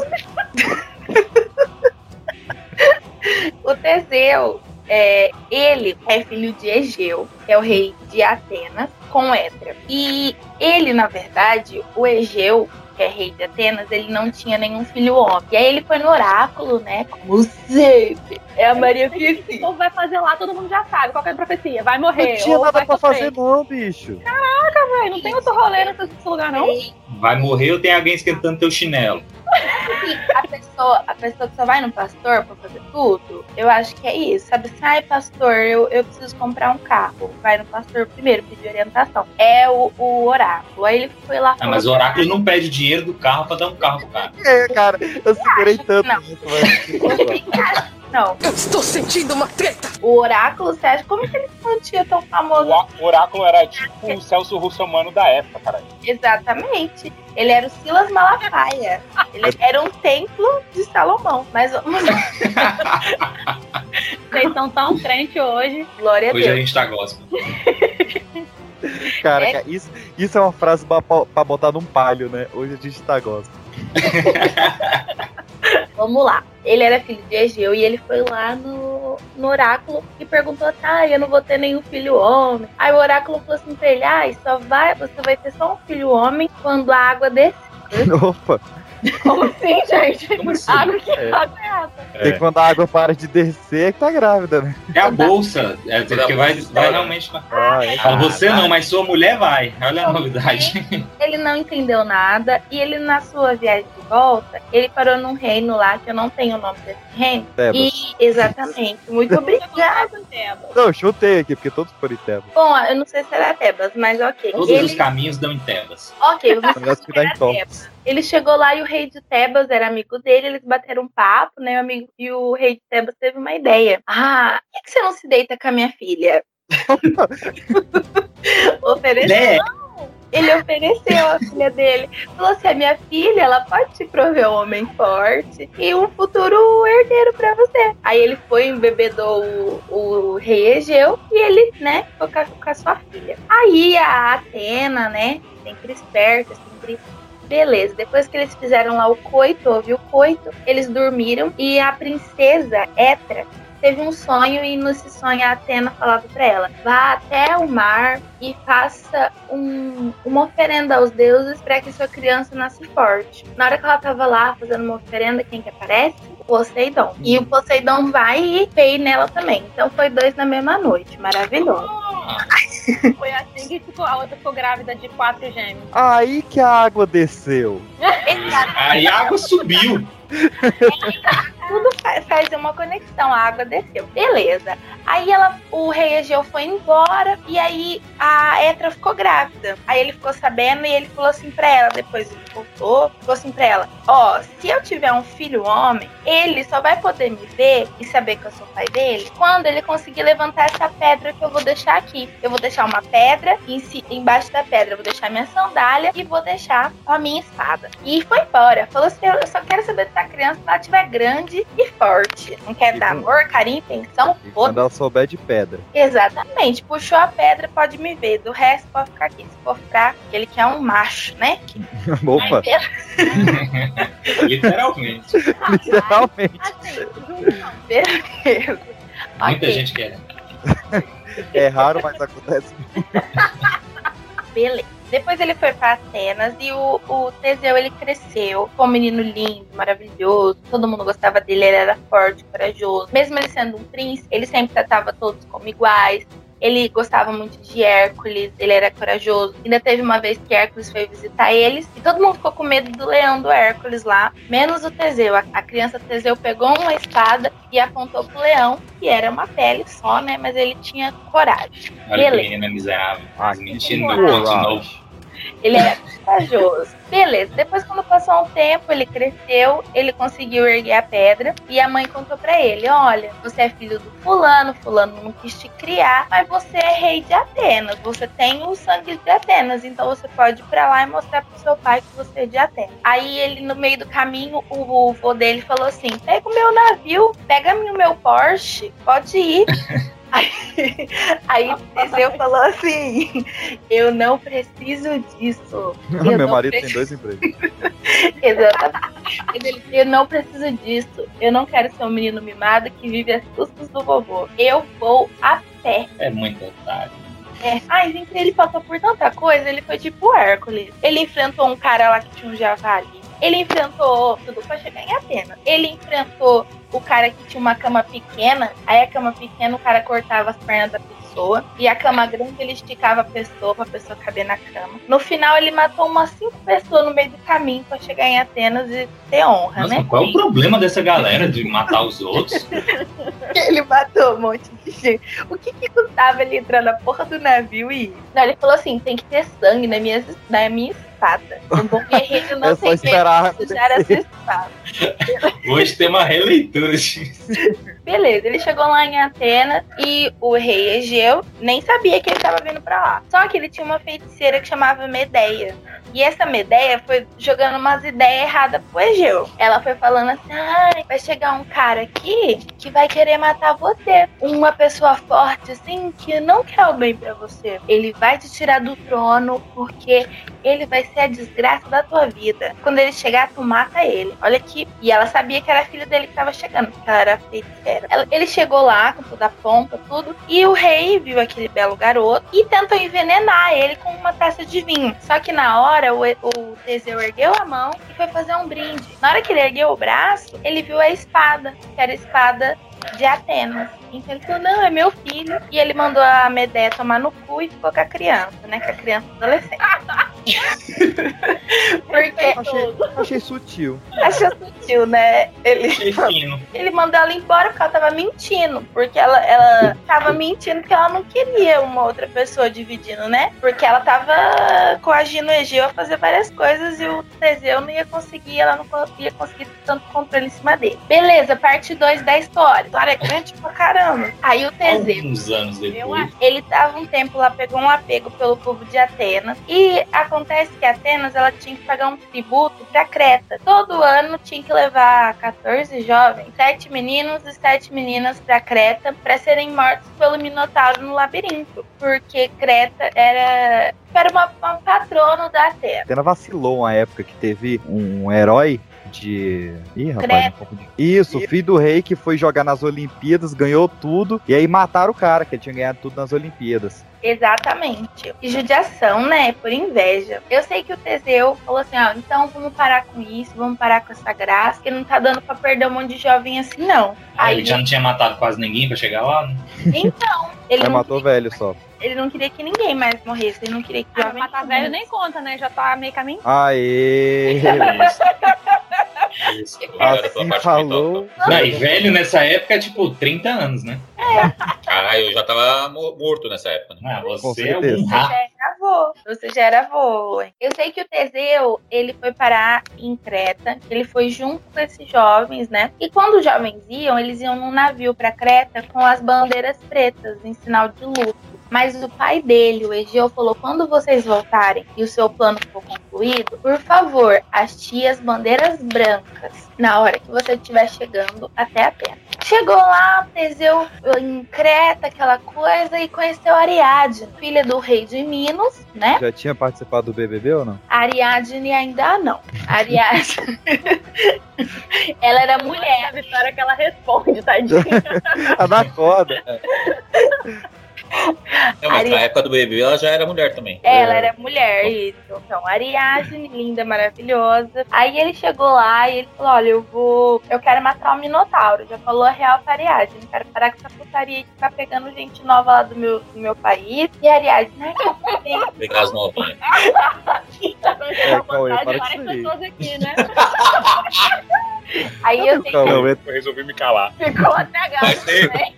[SPEAKER 10] o Teseu, é, ele é filho de Egeu, que é o rei de Atenas, com Hétera. E ele, na verdade, o Egeu, que é rei de Atenas, ele não tinha nenhum filho homem. E aí ele foi no oráculo, né? Como sempre. É a Maria
[SPEAKER 2] O
[SPEAKER 10] Fifi.
[SPEAKER 2] povo vai fazer lá, todo mundo já sabe. Qual é a profecia? Vai morrer.
[SPEAKER 1] Não tinha nada
[SPEAKER 2] vai
[SPEAKER 1] pra
[SPEAKER 2] sofrer.
[SPEAKER 1] fazer, não, bicho.
[SPEAKER 2] Caraca, velho, não tem outro rolê nesse lugar, não?
[SPEAKER 4] Vai morrer ou tem alguém esquentando teu chinelo?
[SPEAKER 10] A pessoa, a pessoa que só vai no pastor pra fazer tudo, eu acho que é isso. Sabe assim, ai, pastor, eu, eu preciso comprar um carro. Vai no pastor primeiro, pedir orientação. É o, o oráculo. Aí ele foi lá
[SPEAKER 4] Ah, mas o oráculo não pede dinheiro do carro pra dar um carro pro cara.
[SPEAKER 1] É, cara, eu segurei tanto
[SPEAKER 10] Não.
[SPEAKER 1] isso, mas. [LAUGHS]
[SPEAKER 10] Não.
[SPEAKER 12] Eu estou sentindo uma treta.
[SPEAKER 10] O oráculo, você acha como que ele não tinha tão famoso?
[SPEAKER 6] O oráculo era tipo o Celso Russomano da época, cara.
[SPEAKER 10] Exatamente. Ele era o Silas Malafaia. Ele era um templo de Salomão. Mas [LAUGHS]
[SPEAKER 2] Vocês são tão crentes hoje.
[SPEAKER 10] glória a
[SPEAKER 4] Hoje a
[SPEAKER 10] Deus.
[SPEAKER 4] gente tá gospel.
[SPEAKER 1] Cara,
[SPEAKER 10] É.
[SPEAKER 1] isso, isso é uma frase pra, pra botar num palho, né? Hoje a gente tá gosto. [LAUGHS]
[SPEAKER 10] Vamos lá. Ele era filho de Egeu e ele foi lá no, no oráculo e perguntou: tá, eu não vou ter nenhum filho homem. Aí o oráculo falou assim pra ele: ah, só vai, você vai ter só um filho homem quando a água descer. [LAUGHS]
[SPEAKER 1] Opa,
[SPEAKER 2] Como assim, gente?
[SPEAKER 4] Como assim?
[SPEAKER 2] Água que
[SPEAKER 1] É.
[SPEAKER 2] água é essa?
[SPEAKER 1] tem quando a água para de descer é que tá grávida, né?
[SPEAKER 4] É a bolsa. É porque vai, vai realmente.
[SPEAKER 1] Ah, é.
[SPEAKER 4] Ah, você não, mas sua mulher vai. Olha a novidade. [LAUGHS]
[SPEAKER 10] Ele não entendeu nada e ele, na sua viagem de volta, ele parou num reino lá que eu não tenho o nome desse reino.
[SPEAKER 1] Tebas.
[SPEAKER 10] E, exatamente. Muito [LAUGHS] obrigada.
[SPEAKER 1] Não, eu chutei aqui, porque todos foram em Tebas.
[SPEAKER 10] Bom, eu não sei se era Tebas, mas ok.
[SPEAKER 4] Todos
[SPEAKER 10] Ele,
[SPEAKER 4] os caminhos dão em Tebas.
[SPEAKER 10] ok, [LAUGHS] vamos
[SPEAKER 1] Parece que dá em Topos.
[SPEAKER 10] Ele chegou lá e o rei de Tebas era amigo dele, eles bateram um papo, né? O amigo, e o rei de Tebas teve uma ideia. Ah, por que, você não se deita com a minha filha? [LAUGHS] Ofereceu.
[SPEAKER 4] Né?
[SPEAKER 10] Ele ofereceu a filha dele. Falou assim: a minha filha, ela pode te prover um homem forte e um futuro herdeiro pra você. Aí ele foi e embebedou o, o rei Egeu e ele, né, ficou com a sua filha. Aí a Atena, né, sempre esperta, sempre Beleza, depois que eles fizeram lá o coito, houve o coito, eles dormiram. E a princesa Etra teve um sonho e nesse sonho a Atena falava pra ela: vá até o mar e faça um- uma oferenda aos deuses para que sua criança nasça forte. Na hora que ela tava lá fazendo uma oferenda, quem que aparece? O Poseidon. E o Poseidon vai e veio nela também. Então foi dois na mesma noite. Maravilhoso. [LAUGHS]
[SPEAKER 2] Foi assim que ficou, a outra ficou grávida de quatro gêmeos.
[SPEAKER 1] Aí que a água desceu.
[SPEAKER 4] Aí a água subiu.
[SPEAKER 10] Tudo fa- faz uma conexão, a água desceu. Beleza. Aí ela, o rei Egeu foi embora e aí a Etra ficou grávida. Aí ele ficou sabendo e ele falou assim pra ela, depois ele voltou, falou assim pra ela: Ó, se eu tiver um filho homem, ele só vai poder me ver e saber que eu sou pai dele quando ele conseguir levantar essa pedra que eu vou deixar aqui. Eu vou deixar uma pedra em si- embaixo da pedra eu vou deixar minha sandália e vou deixar a minha espada. E foi embora. Falou assim: eu só quero saber dessa criança se ela estiver grande e forte. Não quer dar amor, carinho, atenção?
[SPEAKER 1] E
[SPEAKER 10] Foda.
[SPEAKER 1] quando ela souber de pedra.
[SPEAKER 10] Exatamente. Puxou a pedra, pode me ver. Do resto, pode ficar aqui. Se for fraco, ele quer um macho, né? [LAUGHS]
[SPEAKER 1] Opa, [LAUGHS]
[SPEAKER 4] Literalmente.
[SPEAKER 1] literalmente.
[SPEAKER 10] Beleza.
[SPEAKER 4] Muita
[SPEAKER 10] Ok.
[SPEAKER 4] gente quer. [LAUGHS]
[SPEAKER 1] É raro, mas acontece.
[SPEAKER 10] Beleza. Depois ele foi pra Atenas e o, o Teseu ele cresceu. Foi um menino lindo, maravilhoso. Todo mundo gostava dele, ele era forte, corajoso. Mesmo ele sendo um príncipe, ele sempre tratava todos como iguais. Ele gostava muito de Hércules, ele era corajoso. Ainda teve uma vez que Hércules foi visitar eles e todo mundo ficou com medo do leão do Hércules lá, menos o Teseu. A, a criança Teseu pegou uma espada e apontou pro leão, que era uma pele só, né? Mas ele tinha coragem.
[SPEAKER 4] Olha que
[SPEAKER 10] Beleza.
[SPEAKER 4] menino é miserável.
[SPEAKER 1] Ah,
[SPEAKER 4] Mentindo
[SPEAKER 10] que
[SPEAKER 4] de
[SPEAKER 1] coragem.
[SPEAKER 4] novo.
[SPEAKER 10] Ele era corajoso. Beleza, depois quando passou um tempo, ele cresceu, ele conseguiu erguer a pedra e a mãe contou pra ele: Olha, você é filho do fulano, fulano não quis te criar, mas você é rei de Atenas, você tem o sangue de Atenas, então você pode ir pra lá e mostrar pro seu pai que você é de Atenas. Aí ele, no meio do caminho, o vô dele falou assim: Pega o meu navio, pega o meu Porsche, pode ir. [LAUGHS] Aí, [LAUGHS] aí Teseu falou assim: Eu não preciso disso. [LAUGHS] Eu
[SPEAKER 1] Meu marido tem
[SPEAKER 10] preciso-
[SPEAKER 1] dois empregos. [LAUGHS]
[SPEAKER 10] Exatamente. Ele, Eu não preciso disso. Eu não quero ser um menino mimado que vive às custas do vovô. Eu vou a pé.
[SPEAKER 4] É muito otário.
[SPEAKER 10] É. Ai, gente, ele passou por tanta coisa. Ele foi tipo Hércules. Ele enfrentou um cara lá que tinha um javali. Ele enfrentou tudo pra chegar em Atenas. Ele enfrentou o cara que tinha uma cama pequena. Aí a cama pequena, o cara cortava as pernas da pessoa. E a cama grande, ele esticava a pessoa pra pessoa caber na cama. No final, ele matou umas cinco pessoas no meio do caminho pra chegar em Atenas e ter honra,
[SPEAKER 4] Nossa,
[SPEAKER 10] né?
[SPEAKER 4] qual é o problema dessa galera de matar os outros? [LAUGHS]
[SPEAKER 10] Ele matou um monte de gente. O que que custava ele entrar na porra do navio e ir? Não, ele falou assim: tem que ter sangue na minha, na minha espada. Um bom guerreiro não
[SPEAKER 1] É
[SPEAKER 10] tem medo de essa espada.
[SPEAKER 4] Hoje tem uma releitura disso. [LAUGHS]
[SPEAKER 10] Beleza, ele chegou lá em Atenas e o rei Egeu nem sabia que ele estava vindo pra lá. Só que ele tinha uma feiticeira que chamava Medeia. E essa Medeia foi jogando umas ideias erradas pro Egeu. Ela foi falando assim: ai, vai chegar um cara aqui que vai querer matar você. Uma pessoa forte, assim, que não quer o bem pra você. Ele vai te tirar do trono porque ele vai ser a desgraça da tua vida. Quando ele chegar, tu mata ele. Olha aqui. E ela sabia que era filho dele que tava chegando, porque ela era feiticeira. Ela- ele chegou lá com toda a pompa, tudo. E o rei viu aquele belo garoto e tentou envenenar ele com uma taça de vinho. Só que na hora, o, o Teseu ergueu a mão e foi fazer um brinde. Na hora que ele ergueu o braço, ele viu a espada, que era a espada de Atenas. Então ele falou, não, é meu filho. E ele mandou a Medeia tomar no cu e ficou com a criança, né? Com a criança adolescente. [LAUGHS] Porque
[SPEAKER 1] Achei, achei sutil.
[SPEAKER 10] achou sutil, né? Ele,
[SPEAKER 4] Achei fino.
[SPEAKER 10] ele mandou ela embora porque ela tava mentindo. Porque ela, ela tava mentindo que ela não queria uma outra pessoa dividindo, né? Porque ela tava coagindo o Egeu a fazer várias coisas e o Teseu não ia conseguir, ela não ia conseguir tanto controle em cima dele. Beleza, parte 2 da história. História grande pra caramba. Aí o Teseu.
[SPEAKER 4] Alguns anos depois.
[SPEAKER 10] Ele tava um tempo lá, pegou um apego pelo povo de Atenas. E acontece que Atenas ela tinha que pagar um tributo pra Creta. Todo ano tinha que levar 14 jovens, 7 meninos e 7 meninas pra Creta pra serem mortos pelo Minotauro no labirinto. Porque Creta era, era uma, uma patrono da Atena.
[SPEAKER 1] Atena vacilou uma época que teve um herói de. Ih, rapaz, me confundi. Isso, o filho do rei que foi jogar nas Olimpíadas, ganhou tudo, e aí mataram o cara, que ele tinha ganhado tudo nas Olimpíadas.
[SPEAKER 10] Exatamente. E judiação, né? Por inveja. Eu sei que o Teseu falou assim: ó, então vamos parar com isso, vamos parar com essa graça, que não tá dando pra perder um monte de jovem assim, não.
[SPEAKER 4] Aí
[SPEAKER 10] Aí,
[SPEAKER 4] ele já não tinha matado quase ninguém pra chegar lá, né?
[SPEAKER 10] então, [LAUGHS] ele não,
[SPEAKER 1] matou velho só.
[SPEAKER 10] ele não queria que ninguém mais morresse, ele não queria que
[SPEAKER 2] Ah,
[SPEAKER 10] jovem
[SPEAKER 2] matar velho nem conta, né? Já tá meio caminho.
[SPEAKER 1] Aê! [LAUGHS]
[SPEAKER 3] Obrigado pela [LAUGHS] parte
[SPEAKER 1] falou.
[SPEAKER 4] Não, e velho nessa época é tipo 30 anos, né?
[SPEAKER 3] Ah, eu já tava mo- morto nessa época. Né?
[SPEAKER 4] Ah, você é um
[SPEAKER 10] Você já
[SPEAKER 4] rato.
[SPEAKER 10] era avô. Você já era avô. hein? Eu sei que o Teseu, ele foi parar em Creta. Ele foi junto com esses jovens, né? E quando os jovens iam, eles iam num navio pra Creta com as bandeiras pretas, em sinal de luto. Mas o pai dele, o Egeu, falou: quando vocês voltarem e o seu plano for concluído, por favor, haste as bandeiras brancas na hora que você estiver chegando até Atenas. Chegou lá, Teseu em Creta, aquela coisa, e conheceu Ariadne, filha do rei de Minos, né?
[SPEAKER 1] Já tinha participado do BBB ou não?
[SPEAKER 10] Ariadne ainda não. Ariadne. [LAUGHS] ela era mulher.
[SPEAKER 2] A Vitória que ela responde, tadinha. [LAUGHS]
[SPEAKER 1] Anaconda. [LAUGHS] [LAUGHS]
[SPEAKER 3] Não, mas
[SPEAKER 10] Ari-
[SPEAKER 3] na época do bebê ela já era mulher também.
[SPEAKER 10] Ela era mulher, isso. Então, Ariadne, linda, maravilhosa. Aí ele chegou lá e ele falou: Olha, eu vou. Eu quero matar o Minotauro. Já falou a real pra Ariadne. Quero parar com essa putaria de ficar pegando gente nova lá do meu, do meu país. E a Ariadne, bem. [LAUGHS]
[SPEAKER 3] Pegar as novinhas. [LAUGHS]
[SPEAKER 1] É, Cauê, para
[SPEAKER 2] várias
[SPEAKER 1] com isso aí.
[SPEAKER 2] pessoas aqui, né?
[SPEAKER 10] Aí eu
[SPEAKER 6] Eu resolvi me calar.
[SPEAKER 10] ficou até gato, né?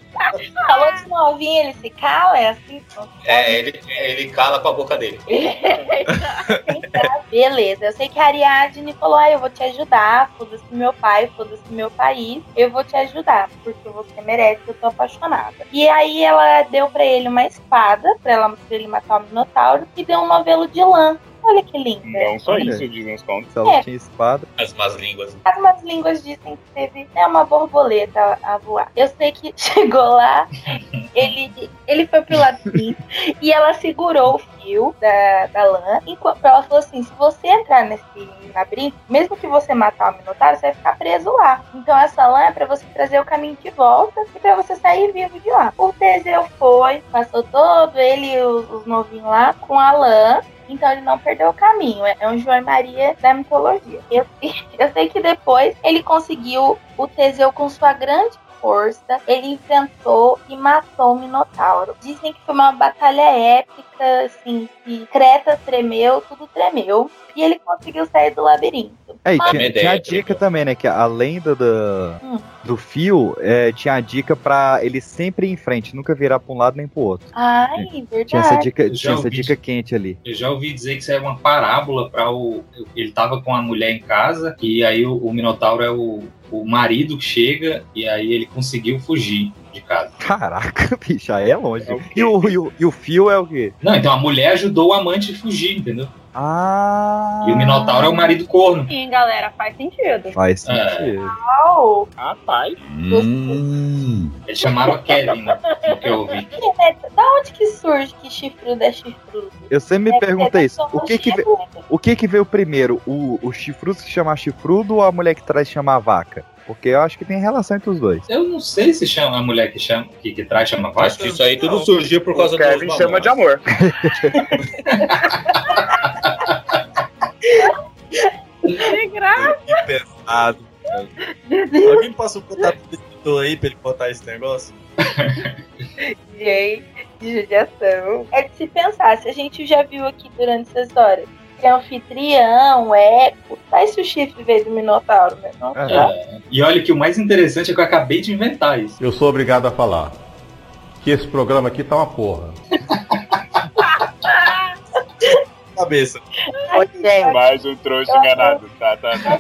[SPEAKER 10] Falou de novinho, ele se cala, é assim?
[SPEAKER 3] É, ele, ele cala com a boca dele. [LAUGHS]
[SPEAKER 10] Beleza, eu sei que a Ariadne falou: ah, eu vou te ajudar, foda-se meu pai, foda-se meu país, eu vou te ajudar, porque você merece, eu tô apaixonada. E aí ela deu pra ele uma espada, pra, ela, pra ele matar o Minotauro, e deu um novelo de lã. Olha que linda.
[SPEAKER 6] Não só
[SPEAKER 1] Olha.
[SPEAKER 6] isso, dizem os contos.
[SPEAKER 1] se ela
[SPEAKER 10] É.
[SPEAKER 1] tinha espada.
[SPEAKER 3] As más línguas.
[SPEAKER 10] As más línguas dizem que teve é uma borboleta a voar. Eu sei que [LAUGHS] chegou lá, ele, ele foi pro labirinto e ela segurou o fio da, da lã. Enquanto ela falou assim: se você entrar nesse labirinto, mesmo que você matar o Minotauro, você vai ficar preso lá. Então essa lã é pra você trazer o caminho de volta e pra você sair vivo de lá. O Teseu foi, passou todo ele e os, os novinhos lá com a lã. Então ele não perdeu o caminho. É é um João Maria da mitologia. Eu, [LAUGHS] eu sei que depois ele conseguiu o Teseu com sua grande força. Ele enfrentou e matou o Minotauro. Dizem que foi uma batalha épica, assim, que Creta tremeu, tudo tremeu. E ele conseguiu sair do labirinto.
[SPEAKER 1] É,
[SPEAKER 10] Mas-
[SPEAKER 1] tinha, tinha a dica também, né? Que além do, do,
[SPEAKER 10] Hum.
[SPEAKER 1] do fio, é, tinha a dica pra ele sempre ir em frente, nunca virar pra um lado nem pro outro.
[SPEAKER 10] Ai, verdade.
[SPEAKER 1] Tinha essa dica, tinha essa dica quente ali.
[SPEAKER 4] Eu já ouvi dizer que isso é uma parábola para o. Ele tava com a mulher em casa e aí o, o Minotauro é o, o marido que chega e aí ele conseguiu fugir de casa.
[SPEAKER 1] Caraca, [LAUGHS] bicho, aí é longe.
[SPEAKER 6] É o
[SPEAKER 1] e, o, e, o, e o fio é o quê?
[SPEAKER 4] Não, então a mulher ajudou o amante a fugir, entendeu?
[SPEAKER 1] Ah.
[SPEAKER 4] E o Minotauro é o marido corno.
[SPEAKER 2] Sim, galera, faz sentido.
[SPEAKER 1] Faz
[SPEAKER 4] É.
[SPEAKER 1] sentido.
[SPEAKER 10] Uau!
[SPEAKER 6] Rapaz.
[SPEAKER 11] Hum.
[SPEAKER 4] Ele chamava Kevin, né? Que eu ouvi. [LAUGHS]
[SPEAKER 10] Da onde que surge que chifrudo é chifrudo?
[SPEAKER 1] Eu sempre me pergunto
[SPEAKER 10] ser
[SPEAKER 1] isso. O que que, ve-
[SPEAKER 10] mitologia.
[SPEAKER 1] o que que veio primeiro? O, o chifrudo se chamar chifrudo ou a mulher que traz chamar vaca? Porque eu acho que tem relação entre os dois.
[SPEAKER 4] Eu não sei se chama a mulher que, chama, que, que traz chama
[SPEAKER 3] Acho que isso aí tudo surgiu por causa
[SPEAKER 6] O Kevin
[SPEAKER 3] dos
[SPEAKER 6] chama de amor. [LAUGHS]
[SPEAKER 2] Que graça.
[SPEAKER 5] Que pesado. Alguém passa o contato do editor aí pra ele botar esse negócio?
[SPEAKER 10] Gente, de judiação. É de se pensar, se a gente já viu aqui durante essa história que é anfitrião, eco, mas se o chifre veio do Minotauro, né? Não,
[SPEAKER 1] É.
[SPEAKER 4] É, e olha que o mais interessante é que eu acabei de inventar isso.
[SPEAKER 15] Eu sou obrigado a falar que esse programa aqui tá uma porra. [LAUGHS]
[SPEAKER 5] Cabeça.
[SPEAKER 7] Gente,
[SPEAKER 6] Mais um trouxa enganado. Tá, tá, tá.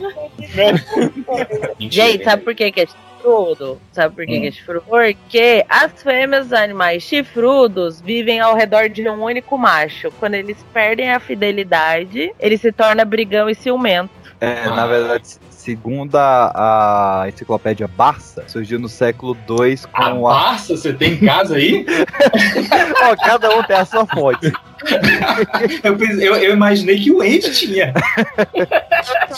[SPEAKER 7] gente, sabe por que, que é chifrudo? Sabe por que, que é chifrudo? Porque as fêmeas dos animais chifrudos vivem ao redor de um único macho. Quando eles perdem a fidelidade, ele se torna brigão e ciumento.
[SPEAKER 1] É, na verdade, segundo a, a enciclopédia Barça, surgiu no século II
[SPEAKER 4] A
[SPEAKER 1] com a.
[SPEAKER 4] Barça, você tem em casa aí? [LAUGHS]
[SPEAKER 1] Ó, cada um tem a sua fonte. [LAUGHS]
[SPEAKER 4] Eu, pensei- eu- eu imaginei que o Ente tinha. [LAUGHS]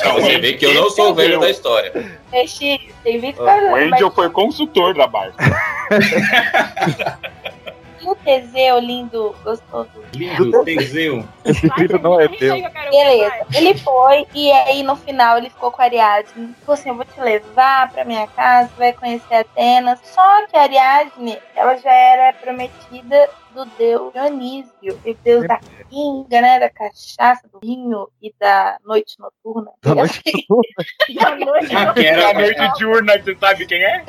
[SPEAKER 3] Não, você vê que eu não sou o velho da história.
[SPEAKER 10] É X, tem 20
[SPEAKER 6] O Angel foi consultor da Barça. [LAUGHS]
[SPEAKER 10] E o Teseu, lindo, gostoso.
[SPEAKER 4] Lindo, Teseu.
[SPEAKER 1] Esse filho não é teu.
[SPEAKER 10] Beleza. Ele foi e aí no final ele ficou com a Ariadne. Falou assim: eu vou te levar pra minha casa, vai conhecer Atenas. Só que a Ariadne, ela já era prometida do deus Dionísio, o deus da quinga, né? Da cachaça, do vinho e da noite noturna.
[SPEAKER 1] Da noite [LAUGHS]
[SPEAKER 10] da noite
[SPEAKER 6] Ah, que era a noite diurna, você sabe quem é?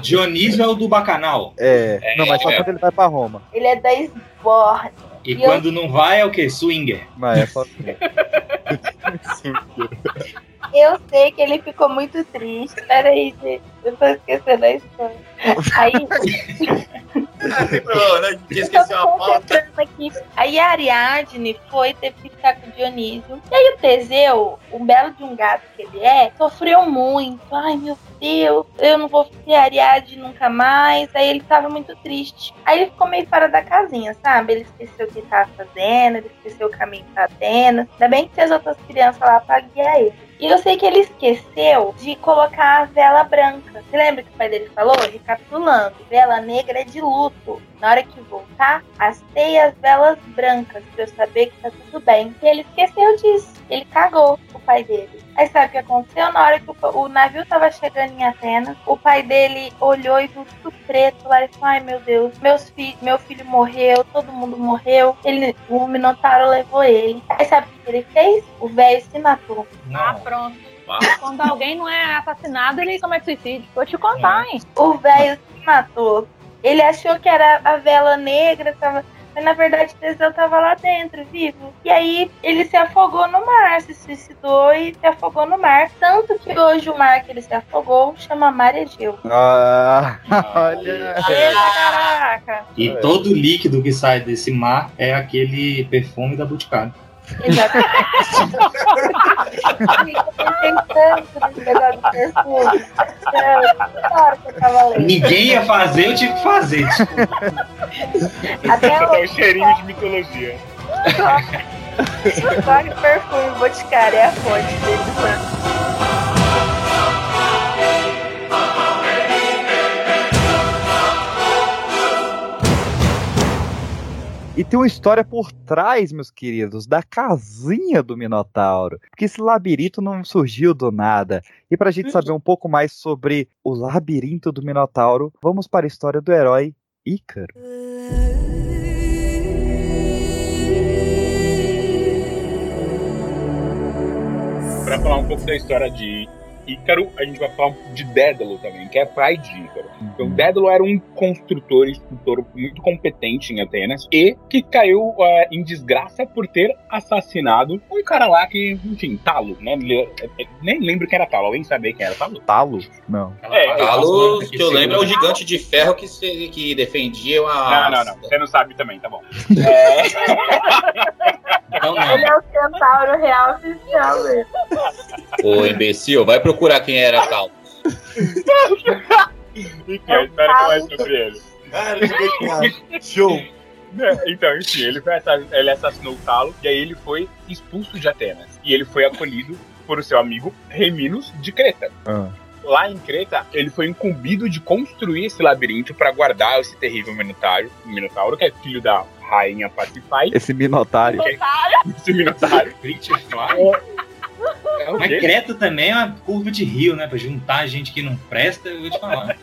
[SPEAKER 4] Dionísio é o do Bacanal.
[SPEAKER 1] É, não, mas só
[SPEAKER 4] é.
[SPEAKER 1] quando ele vai pra Roma.
[SPEAKER 10] Ele é da Esborne.
[SPEAKER 4] E
[SPEAKER 10] eu-
[SPEAKER 4] quando não vai é o quê? Swinger.
[SPEAKER 1] Mas é só. [LAUGHS]
[SPEAKER 10] Eu sei que ele ficou muito triste. Peraí, gente. Eu tô esquecendo a história. Aí. [LAUGHS] [LAUGHS]
[SPEAKER 3] esqueceu a pauta.
[SPEAKER 10] Contando aqui. Aí a Ariadne foi, teve que ficar com o Dionísio. E aí o Teseu, um belo de um gato que ele é, sofreu muito. Ai, meu Deus, eu não vou ter Ariadne nunca mais. Aí ele tava muito triste. Aí ele ficou meio fora da casinha, sabe? Ele esqueceu o que tava fazendo, ele esqueceu o caminho pra Atenas. Ainda bem que as outras crianças lá pra guiar ele. E eu sei que ele esqueceu de colocar a vela branca. Você lembra que o pai dele falou? Recapitulando: vela negra é de luto. Na hora que voltar, hastei as velas brancas pra eu saber que tá tudo bem. E ele esqueceu disso. Ele cagou o pai dele. Aí sabe o que aconteceu? Na hora que o, o navio tava chegando em Atenas, o pai dele olhou e viu tudo preto lá e falou: Ai meu Deus, meus fi meu filho morreu, todo mundo morreu. Ele, o Minotauro levou ele. Aí sabe o que ele fez? O velho se matou.
[SPEAKER 2] Ah, pronto. Quando alguém não é assassinado, ele comete suicídio. Vou te contar, hein?
[SPEAKER 10] O velho se matou. Ele achou que era a vela negra, tava... mas na verdade Teseu tava lá dentro, vivo. E aí ele se afogou no mar, se suicidou e se afogou no mar. Tanto que hoje o mar que ele se afogou chama Mar Egeu.
[SPEAKER 1] Ah, [LAUGHS] olha.
[SPEAKER 10] Eita, caraca!
[SPEAKER 4] E todo líquido que sai desse mar é aquele perfume da Boticário. Ninguém ia fazer, eu tive que fazer.
[SPEAKER 10] Até
[SPEAKER 6] É
[SPEAKER 10] o
[SPEAKER 6] o cheirinho de mitologia.
[SPEAKER 10] Só que perfume Boticário é a fonte dele.
[SPEAKER 1] E tem uma história por trás, meus queridos, da casinha do Minotauro. Porque esse labirinto não surgiu do nada. E pra gente saber um pouco mais sobre o labirinto do Minotauro, vamos para a história do herói Ícaro.
[SPEAKER 6] Pra falar um pouco da história de Ícaro, a gente vai falar de Dédalo também, que é pai de Ícaro. Então, Dédalo era um construtor e escultor muito competente em Atenas e que caiu eh, em desgraça por ter assassinado um cara lá que, enfim, Talo, né? Le- eh, Nem lembro quem era Talo. Alguém sabia quem era Talo?
[SPEAKER 1] Talo? Não.
[SPEAKER 6] É,
[SPEAKER 3] Galo, que eu lembro, é o gigante de ferro que, se- que defendia a.
[SPEAKER 6] Não, não, não. Você não sabe também, tá bom. [LAUGHS] É...
[SPEAKER 10] Ele é o centauro real oficial mesmo.
[SPEAKER 3] Ô, imbecil, vai procurar quem era tal.
[SPEAKER 6] Então, espero que mais sobre ele.
[SPEAKER 5] Show.
[SPEAKER 6] É, Então, enfim, ele, foi ele assassinou o Talo e aí ele foi expulso de Atenas. E ele foi acolhido por o seu amigo Reminos de Creta. Lá em Creta, ele foi incumbido de construir esse labirinto para guardar esse terrível Minotauro, Minotauro, que é filho da rainha Pacify.
[SPEAKER 1] Esse Minotário.
[SPEAKER 6] Esse Minotauro. É o
[SPEAKER 4] Mas. Creta também é uma curva de rio, né? Pra juntar gente que não presta, eu vou te falar.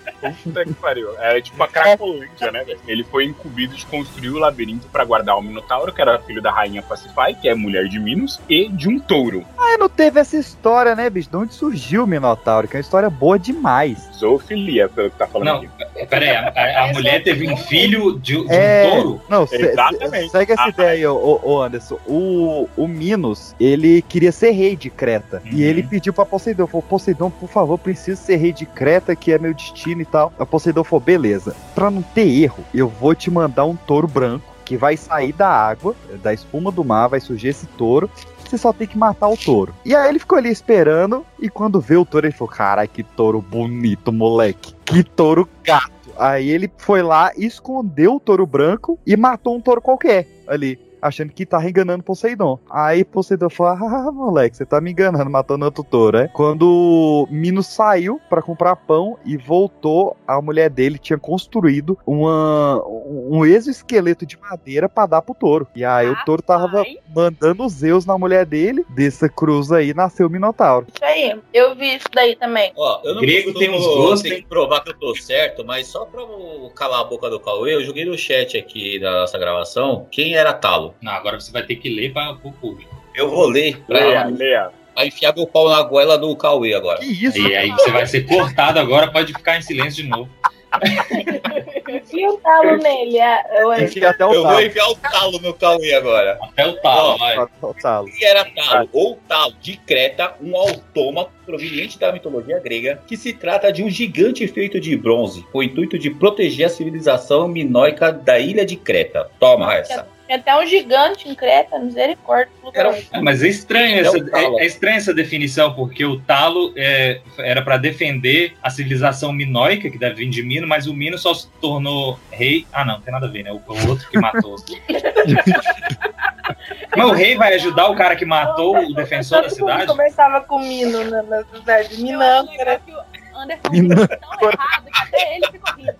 [SPEAKER 6] Puta que pariu. É tipo a Cracolândia, né? Ele foi incumbido de construir o labirinto para guardar o Minotauro, que era filho da rainha Pacify, que é mulher de Minos, e de um touro.
[SPEAKER 1] Ah, não teve essa história, né, bicho? De onde surgiu o Minotauro? Que é uma história boa demais.
[SPEAKER 6] Zoofilia, pelo que tá falando
[SPEAKER 4] Não,
[SPEAKER 6] aqui.
[SPEAKER 4] pera aí, a, a mulher teve um filho de, de
[SPEAKER 1] É,
[SPEAKER 4] um touro?
[SPEAKER 1] Não,
[SPEAKER 6] Exatamente.
[SPEAKER 1] se- segue essa
[SPEAKER 6] Ah,
[SPEAKER 1] ideia aí, ô, ô- ô Anderson. O, o Minos, ele queria ser rei de Creta. E
[SPEAKER 6] Uhum.
[SPEAKER 1] ele pediu pra Poseidon, falou, Poseidon, por favor, preciso ser rei de Creta, que é meu destino e tal. A Poseidon falou, beleza. Pra não ter erro, eu vou te mandar um touro branco, que vai sair da água, da espuma do mar, vai surgir esse touro. Você só tem que matar o touro. E aí ele ficou ali esperando, e quando vê o touro, ele falou, carai, que touro bonito, moleque. Que touro gato. Aí ele foi lá, escondeu o touro branco e matou um touro qualquer ali. Achando que tava enganando Poseidon. Aí Poseidon falou: Ah, moleque, você tá me enganando, matando outro touro, é? Quando Minos saiu pra comprar pão e voltou, a mulher dele tinha construído uma, um exoesqueleto de madeira pra dar pro touro. E aí o touro tava mandando os Zeus na mulher dele. Dessa cruz aí nasceu o Minotauro.
[SPEAKER 10] Isso aí, eu vi isso daí também.
[SPEAKER 3] Ó, eu não
[SPEAKER 4] Grego
[SPEAKER 3] costumo-
[SPEAKER 4] tem uns gostos,
[SPEAKER 3] tem que provar que eu tô certo, mas só pra eu calar a boca do Cauê, eu joguei no chat aqui da nossa gravação quem era Talo.
[SPEAKER 4] Não, agora você vai ter que ler para o público.
[SPEAKER 3] Eu vou ler pra,
[SPEAKER 6] Leia, leia.
[SPEAKER 3] pra enfiar meu pau na goela do Cauê agora.
[SPEAKER 1] Que isso?
[SPEAKER 4] E aí você vai ser cortado agora, pode ficar em silêncio de novo.
[SPEAKER 10] Enfia o talo nele. ah, eu-
[SPEAKER 1] Enfia até o
[SPEAKER 3] Eu vou
[SPEAKER 1] talo.
[SPEAKER 3] enfiar o talo no Cauê agora.
[SPEAKER 4] Até o talo,
[SPEAKER 3] Ó,
[SPEAKER 4] vai.
[SPEAKER 1] Até o talo.
[SPEAKER 3] Quem era Talo ou Talo de Creta, um autômato proveniente da mitologia grega, que se trata de um gigante feito de bronze, com o intuito de proteger a civilização minoica da ilha de Creta. Toma essa.
[SPEAKER 10] Tem até um gigante em Creta, misericórdia.
[SPEAKER 3] Era
[SPEAKER 4] É, mas é estranho,
[SPEAKER 3] É
[SPEAKER 4] essa,
[SPEAKER 3] o talo.
[SPEAKER 4] é, é estranha essa definição, porque o talo é, era para defender a civilização minoica, que deve vir de Mino, mas o Mino só se tornou rei. Ah, não, não tem nada a ver, né? O, o outro que matou. [LAUGHS] mas o rei vai ajudar o cara que matou o defensor da cidade?
[SPEAKER 10] conversava com o Mino na, na cidade. Minâncora.
[SPEAKER 2] Anderson foi tão errado que até ele ficou rindo.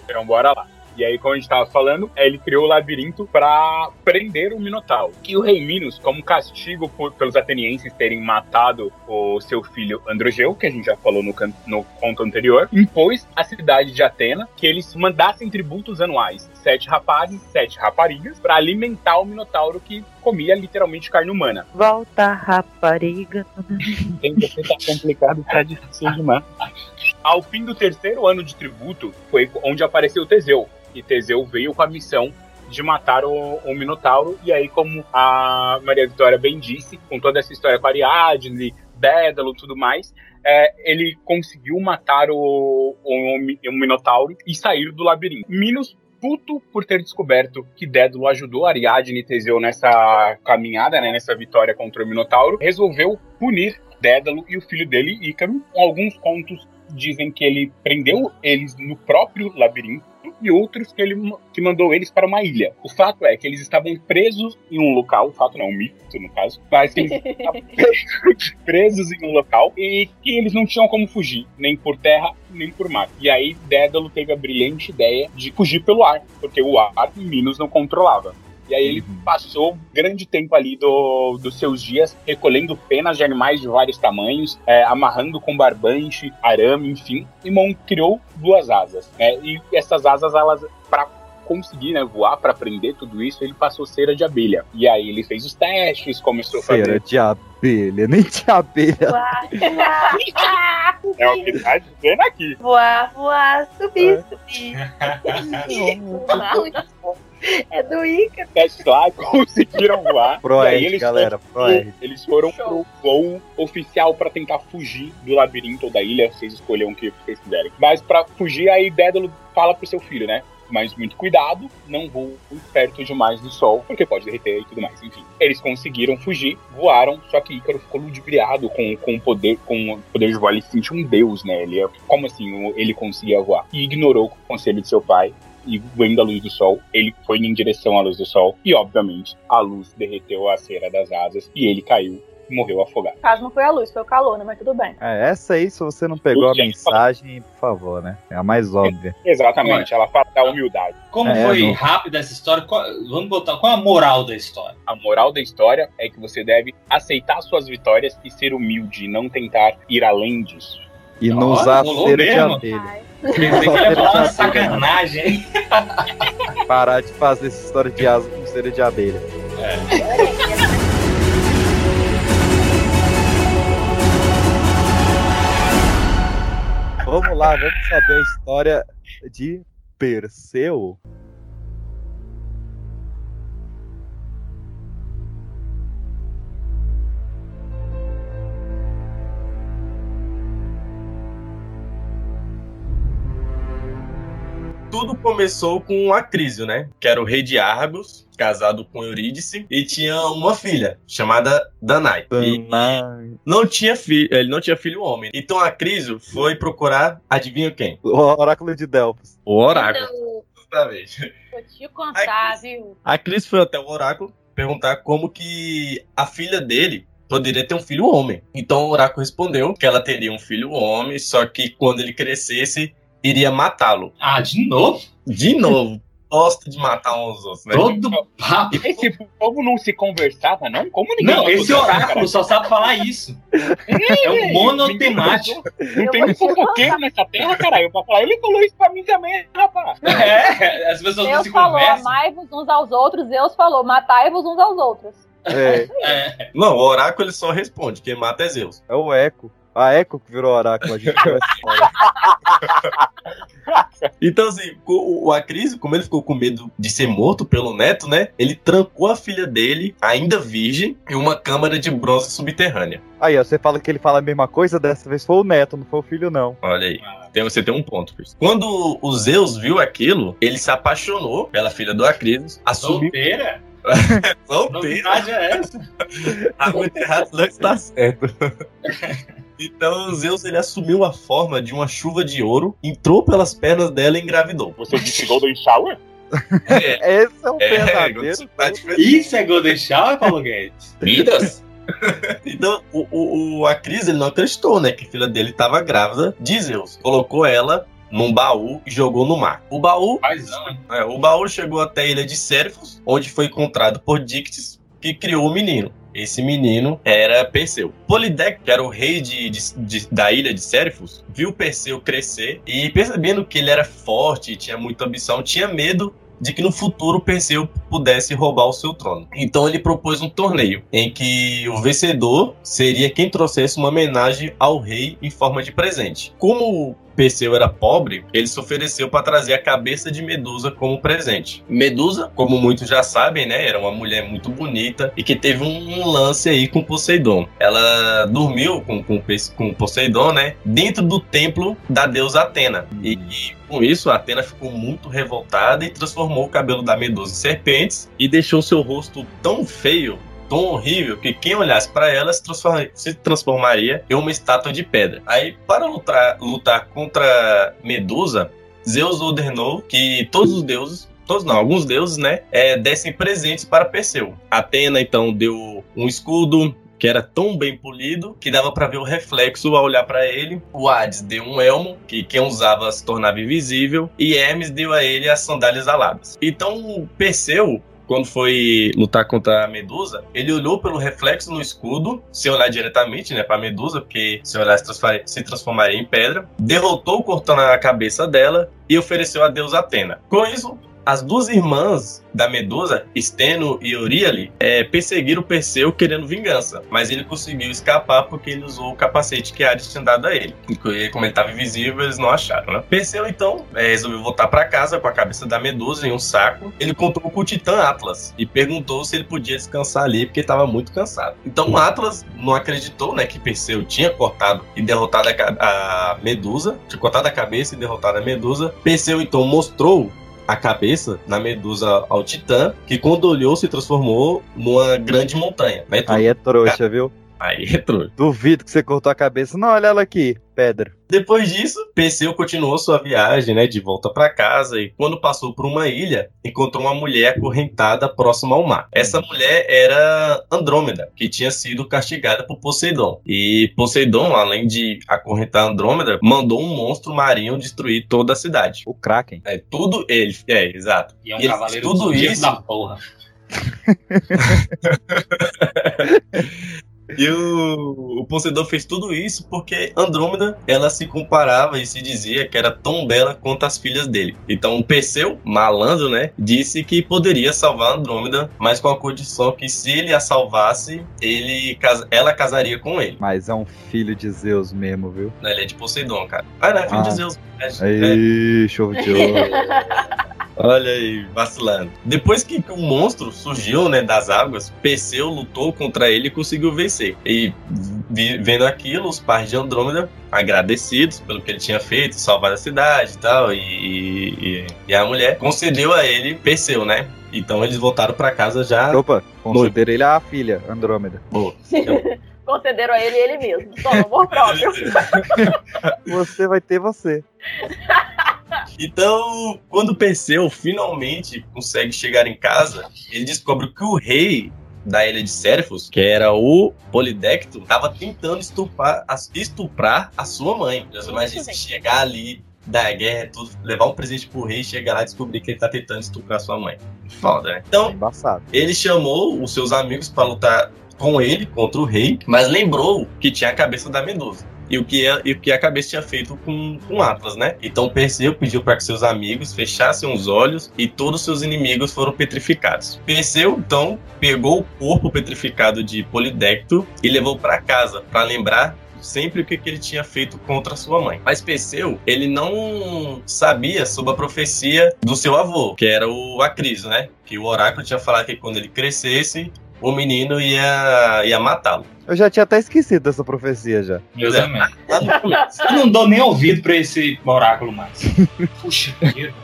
[SPEAKER 2] [LAUGHS]
[SPEAKER 6] Então, bora lá. E aí, como a gente tava falando, ele criou o labirinto pra prender o Minotauro. E o rei Minos, como castigo por- pelos atenienses terem matado o seu filho Androgeu, que a gente já falou no, no conto anterior, impôs à cidade de Atena que eles mandassem tributos anuais, sete rapazes, sete raparigas, pra alimentar o Minotauro que comia literalmente carne humana.
[SPEAKER 7] Volta, rapariga.
[SPEAKER 6] Tem que ser tá complicado tá difícil demais. Ao fim do terceiro ano de tributo, foi onde apareceu Teseu. E Teseu veio com a missão de matar o, o Minotauro. E aí, como a Maria Vitória bem disse, com toda essa história com Ariadne, Dédalo e tudo mais, é, ele conseguiu matar o, o, o Minotauro e sair do labirinto. Minos puto por ter descoberto que Dédalo ajudou Ariadne e Teseu nessa caminhada, né, nessa vitória contra o Minotauro, resolveu punir Dédalo e o filho dele, Ícaro. Alguns contos dizem que ele prendeu eles no próprio labirinto e outros que ele que mandou eles para uma ilha. O fato é que eles estavam presos em um local, o fato não, um mito no caso, mas que eles [LAUGHS] estavam presos- [LAUGHS] presos em um local e que eles não tinham como fugir, nem por terra, nem por mar. E aí Dédalo teve a brilhante ideia de fugir pelo ar, porque o ar Minos não controlava. E aí ele passou grande tempo ali do, dos seus dias recolhendo penas de animais de vários tamanhos, é, amarrando com barbante, arame, enfim, e mon- criou duas asas. Né? E essas asas, elas, para conseguir né, voar, para aprender tudo isso, ele passou cera de abelha. E aí ele fez os testes, começou a
[SPEAKER 1] Cera
[SPEAKER 6] fazer.
[SPEAKER 1] de abelha, nem de abelha.
[SPEAKER 10] Voar, voar,
[SPEAKER 6] É o que tá dizendo aqui.
[SPEAKER 10] voar, voar, subir, subir. [LAUGHS] [LAUGHS] É do Ica.
[SPEAKER 6] lá [LAUGHS] conseguiram voar.
[SPEAKER 1] Pro
[SPEAKER 6] e aí
[SPEAKER 1] Ed,
[SPEAKER 6] eles
[SPEAKER 1] galera,
[SPEAKER 6] foram, eles foram pro voo oficial pra tentar fugir do labirinto ou da ilha, vocês escolham o que vocês quiserem. Mas pra fugir, aí Dédalo fala pro seu filho, né? Mas muito cuidado, não voe perto demais do sol, porque pode derreter e tudo mais. Enfim, eles conseguiram fugir, voaram, só que Ícaro ficou ludibriado com, com o poder, com o poder de voar. Ele se sentiu um deus, né? Ele, é- como assim ele conseguia voar? E ignorou o conselho de seu pai e vendo a luz do sol, ele foi em direção à luz do sol e, obviamente, a luz derreteu a cera das asas e ele caiu e morreu afogado.
[SPEAKER 2] Caso, não foi a luz, foi o calor, né? Mas tudo bem.
[SPEAKER 1] É, essa aí, se você não pegou a mensagem, por favor, né? É a mais óbvia.
[SPEAKER 6] Exatamente, ela fala da humildade.
[SPEAKER 4] Como
[SPEAKER 1] É,
[SPEAKER 4] foi
[SPEAKER 1] não.
[SPEAKER 4] rápida essa história? Qual- vamos botar. Qual a moral da história?
[SPEAKER 6] A moral da história é que você deve aceitar suas vitórias e ser humilde, e não tentar ir além disso.
[SPEAKER 1] E não
[SPEAKER 4] Olha,
[SPEAKER 1] usar
[SPEAKER 4] rolou
[SPEAKER 1] cera de abelha.
[SPEAKER 4] Pensei que ia falar uma sacanagem? [LAUGHS]
[SPEAKER 1] Parar de fazer essa história de asa com cera de abelha. Vamos lá, vamos saber a história de Perseu.
[SPEAKER 5] Tudo começou com um Acrísio, né? Que era o rei de Argos, casado com Eurídice, e tinha uma filha chamada Danai. E
[SPEAKER 1] Danai.
[SPEAKER 5] não tinha filho, ele não tinha filho homem. Então Acrísio foi procurar, adivinha quem?
[SPEAKER 1] O oráculo de Delfos.
[SPEAKER 5] O oráculo. Exatamente.
[SPEAKER 2] Vou te contar, viu?
[SPEAKER 5] A Cris foi até o oráculo perguntar como que a filha dele poderia ter um filho homem. Então o oráculo respondeu que ela teria um filho homem, só que quando ele crescesse, iria matá-lo.
[SPEAKER 4] Ah, de novo?
[SPEAKER 5] De novo. Gosta de matar uns outros, né?
[SPEAKER 4] Todo papo.
[SPEAKER 6] Esse povo não se conversava, não? Como ninguém
[SPEAKER 4] Não, esse oráculo só sabe falar isso. É um monotemático.
[SPEAKER 6] Não tem um fofoqueiro nessa terra, caralho, pra falar. Ele falou isso pra mim também, rapaz.
[SPEAKER 4] É, as pessoas não
[SPEAKER 2] Deus
[SPEAKER 4] se
[SPEAKER 2] falou,
[SPEAKER 4] conversam.
[SPEAKER 2] amai-vos uns aos outros. Deus falou, matai-vos uns aos outros.
[SPEAKER 1] É,
[SPEAKER 4] É.
[SPEAKER 5] Não, o oráculo ele só responde, quem mata é Zeus.
[SPEAKER 1] é o Eco. A Eco que virou oráculo, a gente. [LAUGHS]
[SPEAKER 5] Então, assim, o, o Acris, como ele ficou com medo de ser morto pelo neto, né? Ele trancou a filha dele, ainda virgem, em uma câmara de bronze subterrânea.
[SPEAKER 1] Aí, ó, você fala que ele fala a mesma coisa, dessa vez foi o neto, não foi o filho, não.
[SPEAKER 5] Olha aí. Tem, você tem um ponto, Cris. Quando o Zeus viu aquilo, ele se apaixonou pela filha do Acrisos, assumiu.
[SPEAKER 4] Solteira? [LAUGHS]
[SPEAKER 5] Solteira.
[SPEAKER 4] Novidade é essa? [LAUGHS]
[SPEAKER 5] Ah, muito errado não está certo. Então Zeus ele assumiu a forma de uma chuva de ouro, entrou pelas pernas dela e engravidou.
[SPEAKER 6] Você disse Golden Shower?
[SPEAKER 5] É,
[SPEAKER 1] Esse é um
[SPEAKER 5] é,
[SPEAKER 1] verdadeiro.
[SPEAKER 5] tá diferente.
[SPEAKER 4] Isso é Golden Shower, Paulo Guedes? [LAUGHS]
[SPEAKER 3] Midas?
[SPEAKER 5] Então, o, o, o Acris, ele não acreditou, né? Que a filha dele estava grávida de Zeus. Colocou ela num baú e jogou no mar. O baú, é, o baú chegou até a ilha de Sérfos, onde foi encontrado por Dictys, que criou o menino. Esse menino era Perseu. Polidec, que era o rei de, de- de- da ilha de Sérfos, viu Perseu crescer e percebendo que ele era forte e tinha muita ambição, tinha medo de que no futuro Perseu pudesse roubar o seu trono. Então ele propôs um torneio em que o vencedor seria quem trouxesse uma homenagem ao rei em forma de presente. Como Perseu era pobre, ele se ofereceu para trazer a cabeça de Medusa como presente. Medusa, como muitos já sabem, né, era uma mulher muito bonita e que teve um, lance aí com Poseidon. Ela dormiu com, com, com Poseidon, né, dentro do templo da deusa Atena. E, e com isso, a Atena ficou muito revoltada e transformou o cabelo da Medusa em serpentes e deixou seu rosto tão feio tão horrível que quem olhasse para ela se, se transformaria em uma estátua de pedra. Aí, para lutar, lutar contra Medusa, Zeus ordenou que todos os deuses, todos não, alguns deuses, né, é, dessem presentes para Perseu. Atena então deu um escudo que era tão bem polido que dava para ver o reflexo ao olhar para ele. O Hades deu um elmo que quem usava se tornava invisível e Hermes deu a ele as sandálias aladas. Então Perseu quando foi lutar contra a Medusa, ele olhou pelo reflexo no escudo, sem olhar diretamente, né, pra Medusa, porque se olhar se, transfor- se transformaria em pedra, derrotou cortando a cabeça dela e ofereceu a deusa Atena. Com isso, as duas irmãs da Medusa, Steno e Euríale, é, perseguiram Perseu querendo vingança, mas ele conseguiu escapar porque ele usou o capacete que Hades tinha dado a ele. E como ele estava invisível, eles não acharam, né? Perseu, então, é, resolveu voltar para casa com a cabeça da Medusa em um saco. Ele contou com o Titã Atlas e perguntou se ele podia descansar ali porque estava muito cansado. Então Atlas não acreditou, né, que Perseu tinha cortado e derrotado a, a Medusa, tinha cortado a cabeça e derrotado a Medusa. Perseu então mostrou a cabeça na Medusa ao Titã, que quando olhou se transformou numa grande montanha. Né?
[SPEAKER 1] Aí é trouxa, viu?
[SPEAKER 5] Aí é trouxa.
[SPEAKER 1] Duvido que você cortou a cabeça. Não, olha ela aqui, pedra.
[SPEAKER 5] Depois disso, Perseu continuou sua viagem, né, de volta para casa e quando passou por uma ilha, encontrou uma mulher acorrentada próxima ao mar. Essa mulher era Andrômeda, que tinha sido castigada por Poseidon. E Poseidon, além de acorrentar Andrômeda, mandou um monstro marinho destruir toda a cidade.
[SPEAKER 1] O Kraken.
[SPEAKER 5] É tudo ele, é, exato.
[SPEAKER 4] E é um
[SPEAKER 5] E ele
[SPEAKER 4] cavaleiro
[SPEAKER 5] tudo
[SPEAKER 4] do
[SPEAKER 5] isso
[SPEAKER 4] da porra. [LAUGHS] [LAUGHS] [LAUGHS]
[SPEAKER 5] E o, o Poseidon fez tudo isso porque Andrômeda, ela se comparava e se dizia que era tão bela quanto as filhas dele. Então o Perseu, malandro, né, disse que poderia salvar Andrômeda, mas com a condição que se ele a salvasse, ele, ela casaria com ele.
[SPEAKER 1] Mas é um filho de Zeus mesmo, viu?
[SPEAKER 5] Ele é de Poseidon, cara. Ah, não, é filho
[SPEAKER 1] Ah.
[SPEAKER 5] de Zeus. É, é,
[SPEAKER 1] Aí, show de ouro.
[SPEAKER 5] Olha aí, vacilando. Depois que, o monstro surgiu, né, das águas, Perseu lutou contra ele e conseguiu vencer. E vendo aquilo, os pais de Andrômeda, agradecidos pelo que ele tinha feito, salvar a cidade e tal, e, e, e a mulher concedeu a ele Perseu, né? Então eles voltaram pra casa já.
[SPEAKER 1] Opa, concederam ele a filha, Andrômeda.
[SPEAKER 5] Pô, [LAUGHS]
[SPEAKER 2] Concederam a ele ele mesmo. Só amor próprio. [LAUGHS] [LAUGHS]
[SPEAKER 1] Você vai ter você.
[SPEAKER 5] Então, quando Perseu finalmente consegue chegar em casa, ele descobre que o rei da ilha de Serfos, que era o Polidecto, estava tentando estuprar, estuprar a sua mãe. Imagina se chegar ali da guerra, tudo, levar um presente pro rei, chegar lá e descobrir que ele tá tentando estuprar sua mãe. Foda, né? Então,
[SPEAKER 1] Embaçado.
[SPEAKER 5] ele chamou os seus amigos para lutar com ele contra o rei, mas lembrou que tinha a cabeça da Medusa. E o que, a- e o que a cabeça tinha feito com, com Atlas, né? Então Perseu pediu para que seus amigos fechassem os olhos e todos os seus inimigos foram petrificados. Perseu, então, pegou o corpo petrificado de Polidecto e levou para casa para lembrar sempre o que, que ele tinha feito contra sua mãe. Mas Perseu, ele não sabia sobre a profecia do seu avô, que era o Acriso, né? Que o oráculo tinha falado que quando ele crescesse, o menino ia, ia matá-lo.
[SPEAKER 1] Eu já tinha até esquecido dessa profecia já.
[SPEAKER 4] Eu
[SPEAKER 5] É.
[SPEAKER 4] também. Eu não dou nem ouvido pra esse oráculo mais. [LAUGHS] Puxa.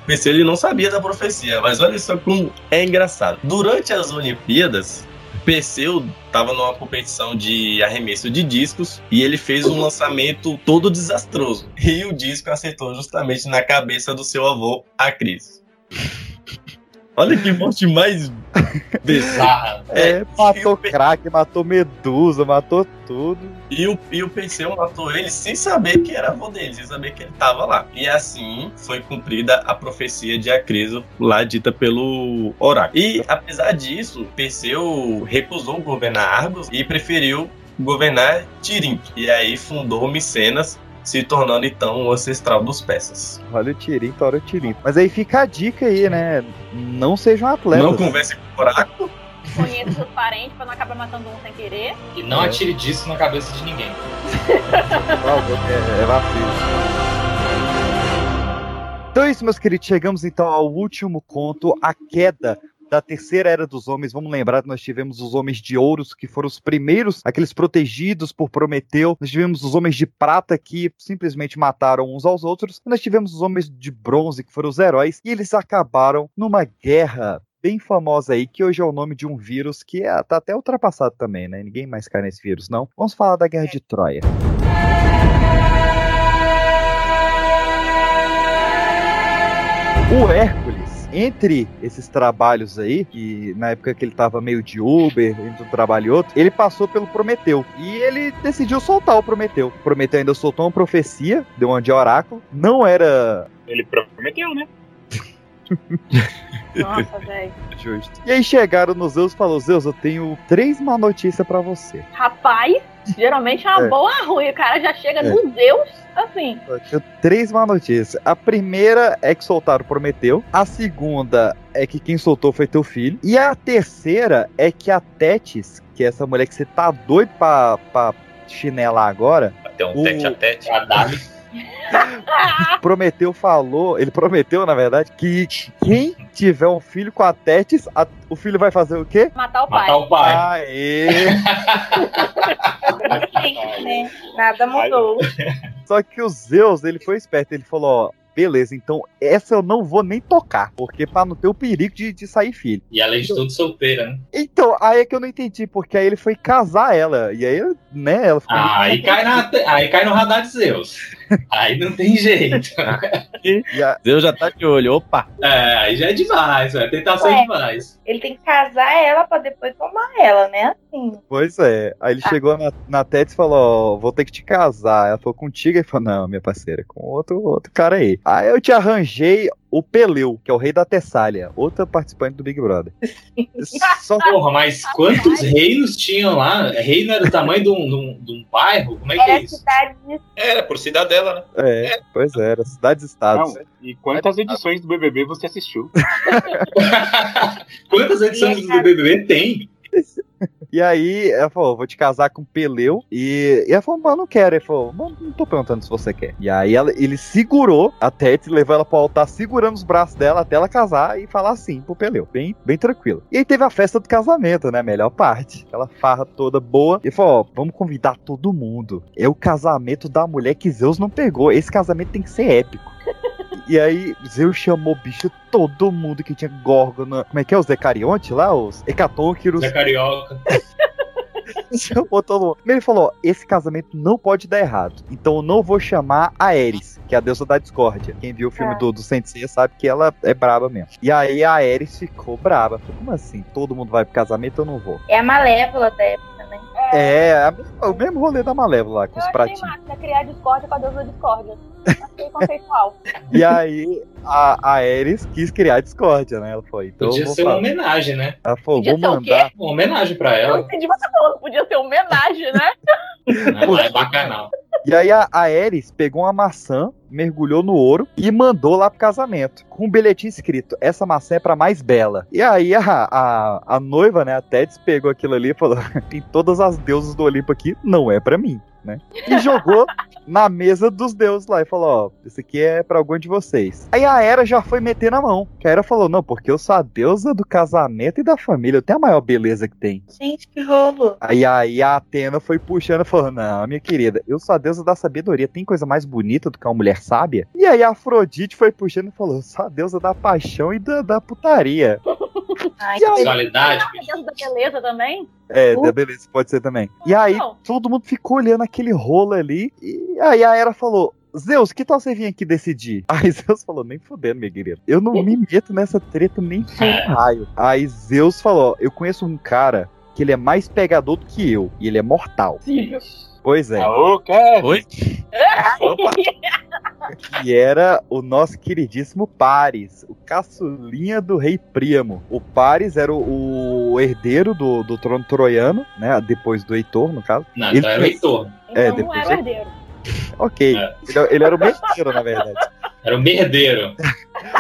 [SPEAKER 5] Perseu ele não sabia da profecia, mas olha só como é engraçado. Durante as Olimpíadas, Perseu estava numa competição de arremesso de discos e ele fez um lançamento todo desastroso. E o disco acertou justamente na cabeça do seu avô, Acris. Olha que morte mais
[SPEAKER 4] Bizarra.
[SPEAKER 1] É, matou crack, matou medusa, matou tudo.
[SPEAKER 5] E o, e o Perseu matou ele sem saber que era avô dele, sem saber que ele estava lá. E assim foi cumprida a profecia de Acriso, lá dita pelo oráculo. E apesar disso, Perseu recusou governar Argos e preferiu governar Tirinto. E aí fundou Micenas, se tornando então o ancestral dos persas.
[SPEAKER 1] Olha o tirinto, olha o tirinto. Mas aí fica a dica aí, né? Não sejam atletas.
[SPEAKER 5] Não converse com o oráculo.
[SPEAKER 2] Conheça os parentes pra não acabar matando um sem querer.
[SPEAKER 4] E não atire disso na cabeça de ninguém.
[SPEAKER 1] É, é vacilo. Então é isso, meus queridos. Chegamos então ao último conto, a queda da terceira era dos homens. Vamos lembrar que nós tivemos os homens de ouros, que foram os primeiros, aqueles protegidos por Prometeu. Nós tivemos os homens de prata, que simplesmente mataram uns aos outros. Nós tivemos os homens de bronze, que foram os heróis. E eles acabaram numa guerra bem famosa aí, que hoje é o nome de um vírus que é, tá até ultrapassado também, né? Ninguém mais cai nesse vírus, não. Vamos falar da Guerra de Troia. O Hércules, entre esses trabalhos aí, que na época que ele tava meio de Uber, entre um trabalho e outro, ele passou pelo Prometeu. E ele decidiu soltar o Prometeu. O Prometeu ainda soltou uma profecia, deu uma de oráculo. Não era
[SPEAKER 6] Ele prometeu, né? [LAUGHS]
[SPEAKER 2] Nossa, [LAUGHS] velho.
[SPEAKER 1] justo. E aí chegaram nos Zeus e falou: Zeus, eu tenho três má notícias pra você.
[SPEAKER 2] Rapaz, geralmente é uma [LAUGHS]
[SPEAKER 1] É.
[SPEAKER 2] boa ruim. O cara já chega
[SPEAKER 1] É.
[SPEAKER 2] no Deus assim.
[SPEAKER 1] Eu tenho três má notícias. A primeira é que soltaram o Prometeu. A segunda é que quem soltou foi teu filho. E a terceira é que a Tétis, que é essa mulher que você tá doido pra, pra chinelar agora,
[SPEAKER 3] Até um
[SPEAKER 1] O-
[SPEAKER 3] tete a tete.
[SPEAKER 4] A. [LAUGHS]
[SPEAKER 1] Prometeu falou, ele prometeu, na verdade, que quem tiver um filho com a Tétis, a- o filho vai fazer o quê?
[SPEAKER 2] Matar o pai.
[SPEAKER 4] Matar o pai.
[SPEAKER 1] Aê!
[SPEAKER 10] Né? [LAUGHS] Nada mudou. [LAUGHS]
[SPEAKER 1] Só que o Zeus, ele foi esperto, ele falou, ó, beleza, então essa eu não vou nem tocar, porque pra não ter o perigo de, de sair filho.
[SPEAKER 4] E além de tudo, solteira, né?
[SPEAKER 1] Então, aí é que eu não entendi, porque aí ele foi casar ela, e aí, né, ela ficou...
[SPEAKER 4] Ah, aí cai, na, aí cai no radar de Zeus. Aí não tem jeito.
[SPEAKER 1] E
[SPEAKER 5] Deus já tá de olho, opa!
[SPEAKER 4] É, aí já é demais, vai tentar ser demais.
[SPEAKER 10] Ele tem que casar ela pra depois tomar ela, né? Assim.
[SPEAKER 1] Pois é, aí ele
[SPEAKER 10] Ah.
[SPEAKER 1] chegou na, na Tétis e falou, ó, vou ter que te casar. Ela falou, contigo? Ele falou, não, minha parceira, com outro, outro cara aí. Aí eu te arranjei o Peleu, que é o rei da Tessália, outra participante do Big Brother. [LAUGHS] Só
[SPEAKER 4] Porra, mas quantos reinos tinham lá? Reino era o tamanho de um, de um- de um bairro? Como é que é isso?
[SPEAKER 10] cidade de
[SPEAKER 3] Era por cidadela, né?
[SPEAKER 1] É, pois é, era cidades-estados.
[SPEAKER 6] E [LAUGHS] quantas edições do BBB você assistiu?
[SPEAKER 4] Quantas edições do BBB tem? [LAUGHS]
[SPEAKER 1] E aí ela falou, vou te casar com Peleu. E, e ela falou, mas não quero. Ele falou, não tô perguntando se você quer. E aí ela- ele segurou a Tete, levou ela pro altar, segurando os braços dela até ela casar e falar assim pro Peleu. Bem, bem tranquilo. E aí teve a festa do casamento, né? Melhor parte. Aquela farra toda boa. E falou, ó, vamos convidar todo mundo. É o casamento da mulher que Zeus não pegou. Esse casamento tem que ser épico. [LAUGHS] E aí, Zeus chamou bicho todo mundo que tinha Górgona. Como é que é? Os Decarionte lá? Os Hecatonqueros.
[SPEAKER 4] Zé Carioca. [LAUGHS]
[SPEAKER 1] chamou todo mundo. Ele falou: esse casamento não pode dar errado. Então eu não vou chamar a Ares, que é a deusa da discórdia. Quem viu o filme
[SPEAKER 10] Ah.
[SPEAKER 1] do, do Sensei sabe que ela é braba mesmo. E aí a Ares ficou braba. Falou, como assim? Todo mundo vai pro casamento, eu não vou.
[SPEAKER 10] É a Malévola da época, né?
[SPEAKER 1] É, a mesma- o mesmo rolê da Malévola lá, com
[SPEAKER 2] Eu
[SPEAKER 1] os pratinhos.
[SPEAKER 2] máquina criar discórdia com a deusa da discórdia. Achei conceitual.
[SPEAKER 1] E aí a, a Ares quis criar discórdia, né? Ela foi. Então eu
[SPEAKER 4] Podia
[SPEAKER 1] vou
[SPEAKER 4] ser uma
[SPEAKER 1] falar.
[SPEAKER 4] homenagem, né?
[SPEAKER 1] Ela falou,
[SPEAKER 7] Podia
[SPEAKER 1] vou
[SPEAKER 7] ser o quê?
[SPEAKER 1] mandar.
[SPEAKER 4] Uma homenagem pra
[SPEAKER 7] Eu
[SPEAKER 4] ela.
[SPEAKER 7] entendi você falando, podia ser homenagem, né?
[SPEAKER 4] Não, é bacanal.
[SPEAKER 1] E aí a, a Ares pegou uma maçã, mergulhou no ouro e mandou lá pro casamento. Com um bilhetinho escrito: Essa maçã é pra mais bela. E aí a, a, a noiva, né, a Tétis, pegou aquilo ali e falou: [LAUGHS] Tem todas as deusas do Olimpo aqui, não é pra mim, né? E jogou na mesa dos deuses lá e falou: Ó, esse aqui é pra algum de vocês. Aí a Hera já foi meter na mão. Que a Hera falou: Não, porque eu sou a deusa do casamento e da família, eu tenho a maior beleza que tem.
[SPEAKER 10] Gente, que rolo.
[SPEAKER 1] Aí, aí a Atena foi puxando e falou: Não, minha querida, eu sou a deusa da sabedoria. Tem coisa mais bonita do que uma mulher sábia? E aí a Afrodite foi puxando e falou: Sou a deusa da paixão e da, da putaria. [LAUGHS]
[SPEAKER 10] Ai,
[SPEAKER 1] E aí-
[SPEAKER 4] Sexualidade,
[SPEAKER 2] A deusa da beleza também?
[SPEAKER 1] É,
[SPEAKER 10] Uh.
[SPEAKER 1] da beleza, pode ser também. E aí
[SPEAKER 2] Não.
[SPEAKER 1] todo mundo ficou olhando aquele rolo ali. E aí a Hera falou: Zeus, que tal você vir aqui decidir? [LAUGHS] Aí Zeus falou, nem fudendo, minha querida. Eu não me meto nessa treta nem um raio. Aí Zeus falou, eu conheço um cara que ele é mais pegador do que eu. E ele é mortal. Pois é.
[SPEAKER 6] Cara?
[SPEAKER 5] Oi? Opa!
[SPEAKER 1] que era o nosso queridíssimo Paris, o caçulinha do rei Príamo. O Paris era o, o herdeiro do, do trono troiano, né? Depois do Heitor, no caso.
[SPEAKER 4] Não,
[SPEAKER 1] Ele
[SPEAKER 4] então era o Heitor.
[SPEAKER 2] Então
[SPEAKER 1] É,
[SPEAKER 2] não
[SPEAKER 1] depois
[SPEAKER 2] era
[SPEAKER 1] eu-
[SPEAKER 2] herdeiro.
[SPEAKER 1] Ok.
[SPEAKER 4] É.
[SPEAKER 1] Ele, ele era o merdeiro, na verdade.
[SPEAKER 4] Era o merdeiro.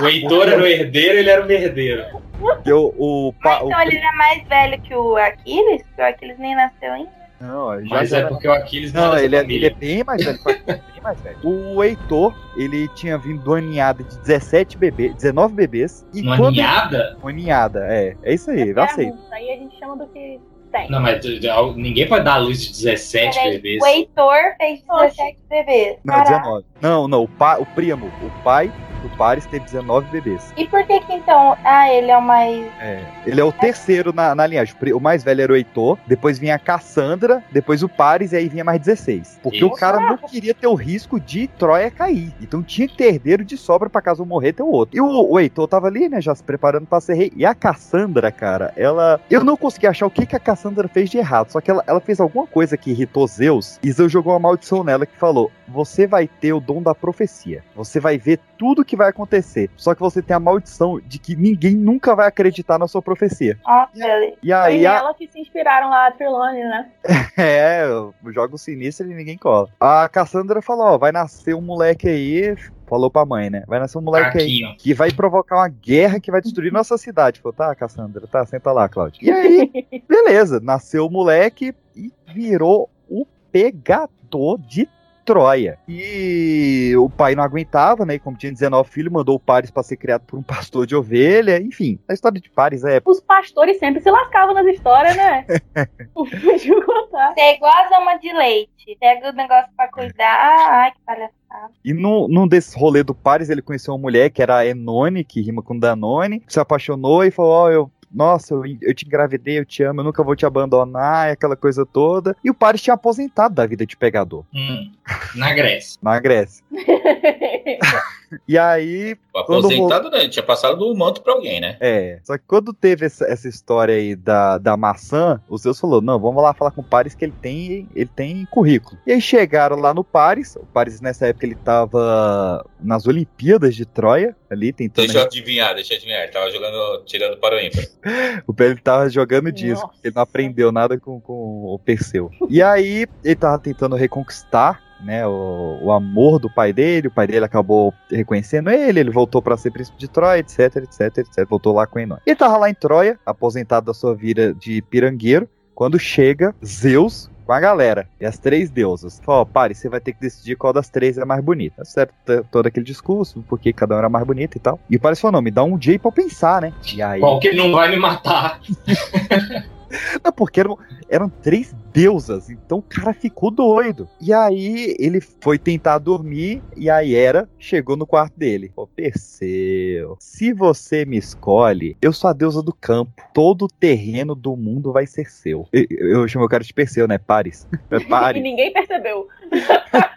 [SPEAKER 4] O Heitor era o herdeiro, ele era o merdeiro.
[SPEAKER 1] Porque o, o, pa- o-
[SPEAKER 10] Então ele era mais velho que o Aquiles? Que o Aquiles nem nasceu ainda.
[SPEAKER 1] Não, já
[SPEAKER 4] Mas é
[SPEAKER 1] era-
[SPEAKER 4] porque o Aquiles não,
[SPEAKER 1] Não,
[SPEAKER 4] era
[SPEAKER 1] ele é, ele é bem mais velho. bem mais velho. O Heitor, ele tinha vindo de uma ninhada de 17 bebês, 19 bebês. E
[SPEAKER 4] Uma
[SPEAKER 1] quando
[SPEAKER 4] ninhada?
[SPEAKER 1] Uma ninhada, é. É isso aí, eu
[SPEAKER 2] Era
[SPEAKER 1] aceito.
[SPEAKER 2] Aí a gente chama do que tem.
[SPEAKER 4] Não, mas já- ninguém pode dar a luz de 17
[SPEAKER 10] Peraí,
[SPEAKER 4] bebês.
[SPEAKER 10] O Heitor fez 17 bebês.
[SPEAKER 1] Não,
[SPEAKER 10] Caraca.
[SPEAKER 1] 19. Não, não, o, pa, o primo, o pai do Paris teve 19 bebês.
[SPEAKER 10] E por que que então... Ah, ele é o mais...
[SPEAKER 1] É, ele é o terceiro na, na linhagem. O O mais velho era o Heitor, depois vinha a Cassandra, depois o Paris e aí vinha mais 16. Porque o
[SPEAKER 4] Isso.
[SPEAKER 1] cara não queria ter o risco de Troia cair. Então tinha que ter herdeiro de sobra pra caso um morrer ter o outro. E o, o Heitor tava ali, né, já se preparando pra ser rei. E a Cassandra, cara, ela. Eu não consegui achar o que, que a Cassandra fez de errado. Só que ela, ela fez alguma coisa que irritou Zeus. E Zeus jogou uma maldição nela que falou: Você vai ter o dom da profecia. Você vai ver tudo que vai acontecer. Só que você tem a maldição de que ninguém nunca vai acreditar na sua profecia.
[SPEAKER 10] Ele...
[SPEAKER 1] E
[SPEAKER 2] Foi
[SPEAKER 1] aí a,
[SPEAKER 2] nela que se inspiraram lá a Trilone, né? [LAUGHS]
[SPEAKER 1] é, o jogo sinistro e ninguém cola. A Cassandra falou: ó, vai nascer um moleque aí. Falou pra mãe, né? Vai nascer um moleque aí
[SPEAKER 4] Fraquinho.
[SPEAKER 1] que vai provocar uma guerra que vai destruir [LAUGHS] nossa cidade. Falou, tá, Cassandra, tá, senta lá, Cláudio. E aí, [LAUGHS] beleza, nasceu o moleque e virou o pegador de Troia. E o pai não aguentava, né? E como tinha 19 filhos, mandou o Paris pra ser criado por um [LAUGHS] pastor de ovelha. Enfim, a história de Paris é
[SPEAKER 2] Os pastores sempre se lascavam nas histórias, né? [LAUGHS] Deixa eu contar.
[SPEAKER 10] Você é igual a zama de leite. Pega o negócio pra cuidar. Ai, que palhaçada.
[SPEAKER 1] E no, num desses rolê do Paris, ele conheceu uma mulher que era a Enone, que rima com Danone, se apaixonou e falou: Ó, eu. Nossa, eu, eu te engravidei, eu te amo, eu nunca vou te abandonar, e aquela coisa toda. E o Paris tinha aposentado da vida de pegador,
[SPEAKER 4] Hum, na Grécia.
[SPEAKER 1] na Grécia. [LAUGHS] E aí, Quando
[SPEAKER 3] Aposentado, né? Tinha passado do manto pra alguém, né?
[SPEAKER 1] é. Só que quando teve essa, essa história aí da, da maçã, o Zeus falou: não, vamos lá falar com o Paris que ele tem, ele tem currículo. E aí chegaram lá no Paris. O Paris, nessa época, ele tava nas Olimpíadas de Troia, ali, tentando.
[SPEAKER 3] Deixa eu adivinhar, deixa eu adivinhar. Ele tava jogando, tirando para o ímpar. [LAUGHS]
[SPEAKER 1] O Pedro tava jogando disco, ele não aprendeu nada com, com o Perseu. E aí, ele tava tentando reconquistar, né, o, o amor do pai dele, o pai dele acabou reconhecendo ele, ele voltou pra ser príncipe de Troia, etc, etc, etc, voltou lá com Enoi. Ele tava lá em Troia, aposentado da sua vida de pirangueiro, quando chega Zeus com a galera, e as três deusas. Ó, pare, você vai ter que decidir qual das três é mais bonita. Certo, todo aquele discurso, porque cada um era mais bonita e tal. E o Paris falou, não, me dá um dia pra eu pensar, né? E aí...
[SPEAKER 4] Qual que não vai me matar? [LAUGHS]
[SPEAKER 1] Não, porque eram, eram três deusas, então o cara ficou doido. E aí ele foi tentar dormir, e a Hera chegou no quarto dele. Ô, Perseu, se você me escolhe, eu sou a deusa do campo. Todo o terreno do mundo vai ser seu. Eu, eu chamo o cara de Perseu, né? Paris. É [LAUGHS]
[SPEAKER 2] E
[SPEAKER 1] Paris.
[SPEAKER 2] ninguém percebeu. [LAUGHS]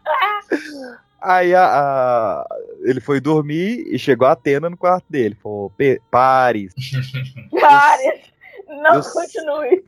[SPEAKER 1] Aí a- a- ele foi dormir e chegou a Atena no quarto dele. Falou, "Pe- Paris, [LAUGHS]
[SPEAKER 2] Pare! Não,
[SPEAKER 1] Eu-
[SPEAKER 2] continue.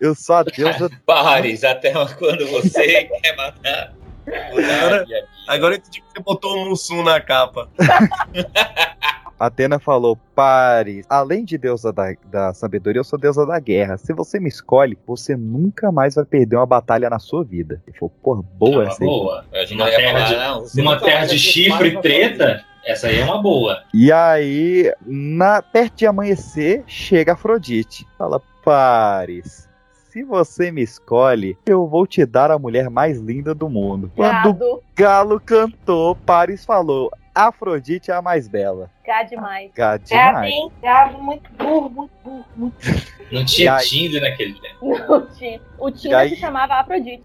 [SPEAKER 1] eu sou a deusa [LAUGHS]
[SPEAKER 3] Paris, até quando você [LAUGHS] quer matar.
[SPEAKER 5] Agora, agora eu entendi que você botou o Mussum na capa. [LAUGHS]
[SPEAKER 1] Atena falou: Pares, além de deusa da, da sabedoria, eu sou deusa da guerra. Se você me escolhe, você nunca mais vai perder uma batalha na sua vida. Ele falou: Porra, boa
[SPEAKER 4] Uma
[SPEAKER 1] essa aí.
[SPEAKER 4] boa.
[SPEAKER 3] A gente
[SPEAKER 4] Numa
[SPEAKER 3] ia
[SPEAKER 4] terra
[SPEAKER 3] falar,
[SPEAKER 4] de,
[SPEAKER 3] não, nunca
[SPEAKER 4] terra de chifre e treta, essa aí é uma boa.
[SPEAKER 1] E aí, na, perto de amanhecer, chega Afrodite. Fala: Pares. Se você me escolhe, eu vou te dar a mulher mais linda do mundo. Quando o galo cantou, Paris falou: Afrodite é a mais bela.
[SPEAKER 2] Gado demais.
[SPEAKER 1] Gado
[SPEAKER 10] Gado,
[SPEAKER 1] demais.
[SPEAKER 10] hein? Gado muito burro, muito burro, muito
[SPEAKER 4] Não tinha
[SPEAKER 1] aí?
[SPEAKER 4] Tinder naquele tempo.
[SPEAKER 2] Não tinha. O Tinder
[SPEAKER 1] aí-
[SPEAKER 2] se chamava Afrodite.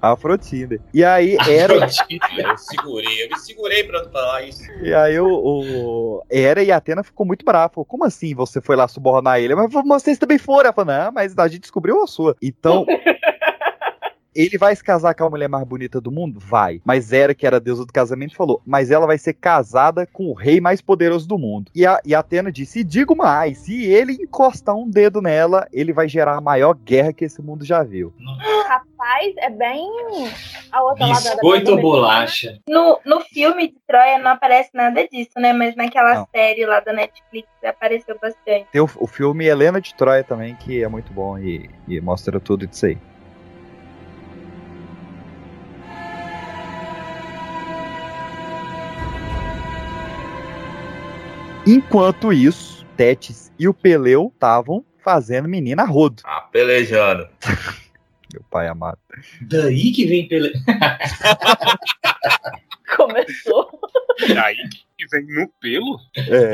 [SPEAKER 1] Afrodite. E aí era.
[SPEAKER 3] Eu segurei, eu me segurei pra não falar isso.
[SPEAKER 1] E aí o, o Hera e a Atena ficou muito bravo. Falou, como assim você foi lá subornar ele? Mas vocês também foram. Ela falou, não, mas a gente descobriu a sua. Então. Ele vai se casar com a mulher mais bonita do mundo? Vai. Mas Hera, que era a deusa do casamento, falou: Mas ela vai ser casada com o rei mais poderoso do mundo. E a, e a Atena disse: E digo mais: se ele encostar um dedo nela, ele vai gerar a maior guerra que esse mundo já viu.
[SPEAKER 2] Rapaz, é bem a outra lado da
[SPEAKER 4] Biscoito ou bolacha?
[SPEAKER 10] No, no filme de Troia não aparece nada disso, né? Mas naquela
[SPEAKER 1] Não.
[SPEAKER 10] série lá da Netflix apareceu bastante.
[SPEAKER 1] Tem o, o filme Helena de Troia também, que é muito bom e, e mostra tudo disso aí. Enquanto isso, Tétis e o Peleu estavam fazendo menina rodo.
[SPEAKER 3] Ah, pelejando. [LAUGHS]
[SPEAKER 1] Meu pai amado.
[SPEAKER 4] Daí que vem pele... [LAUGHS]
[SPEAKER 2] Começou.
[SPEAKER 6] E aí que vem no pelo?
[SPEAKER 1] É.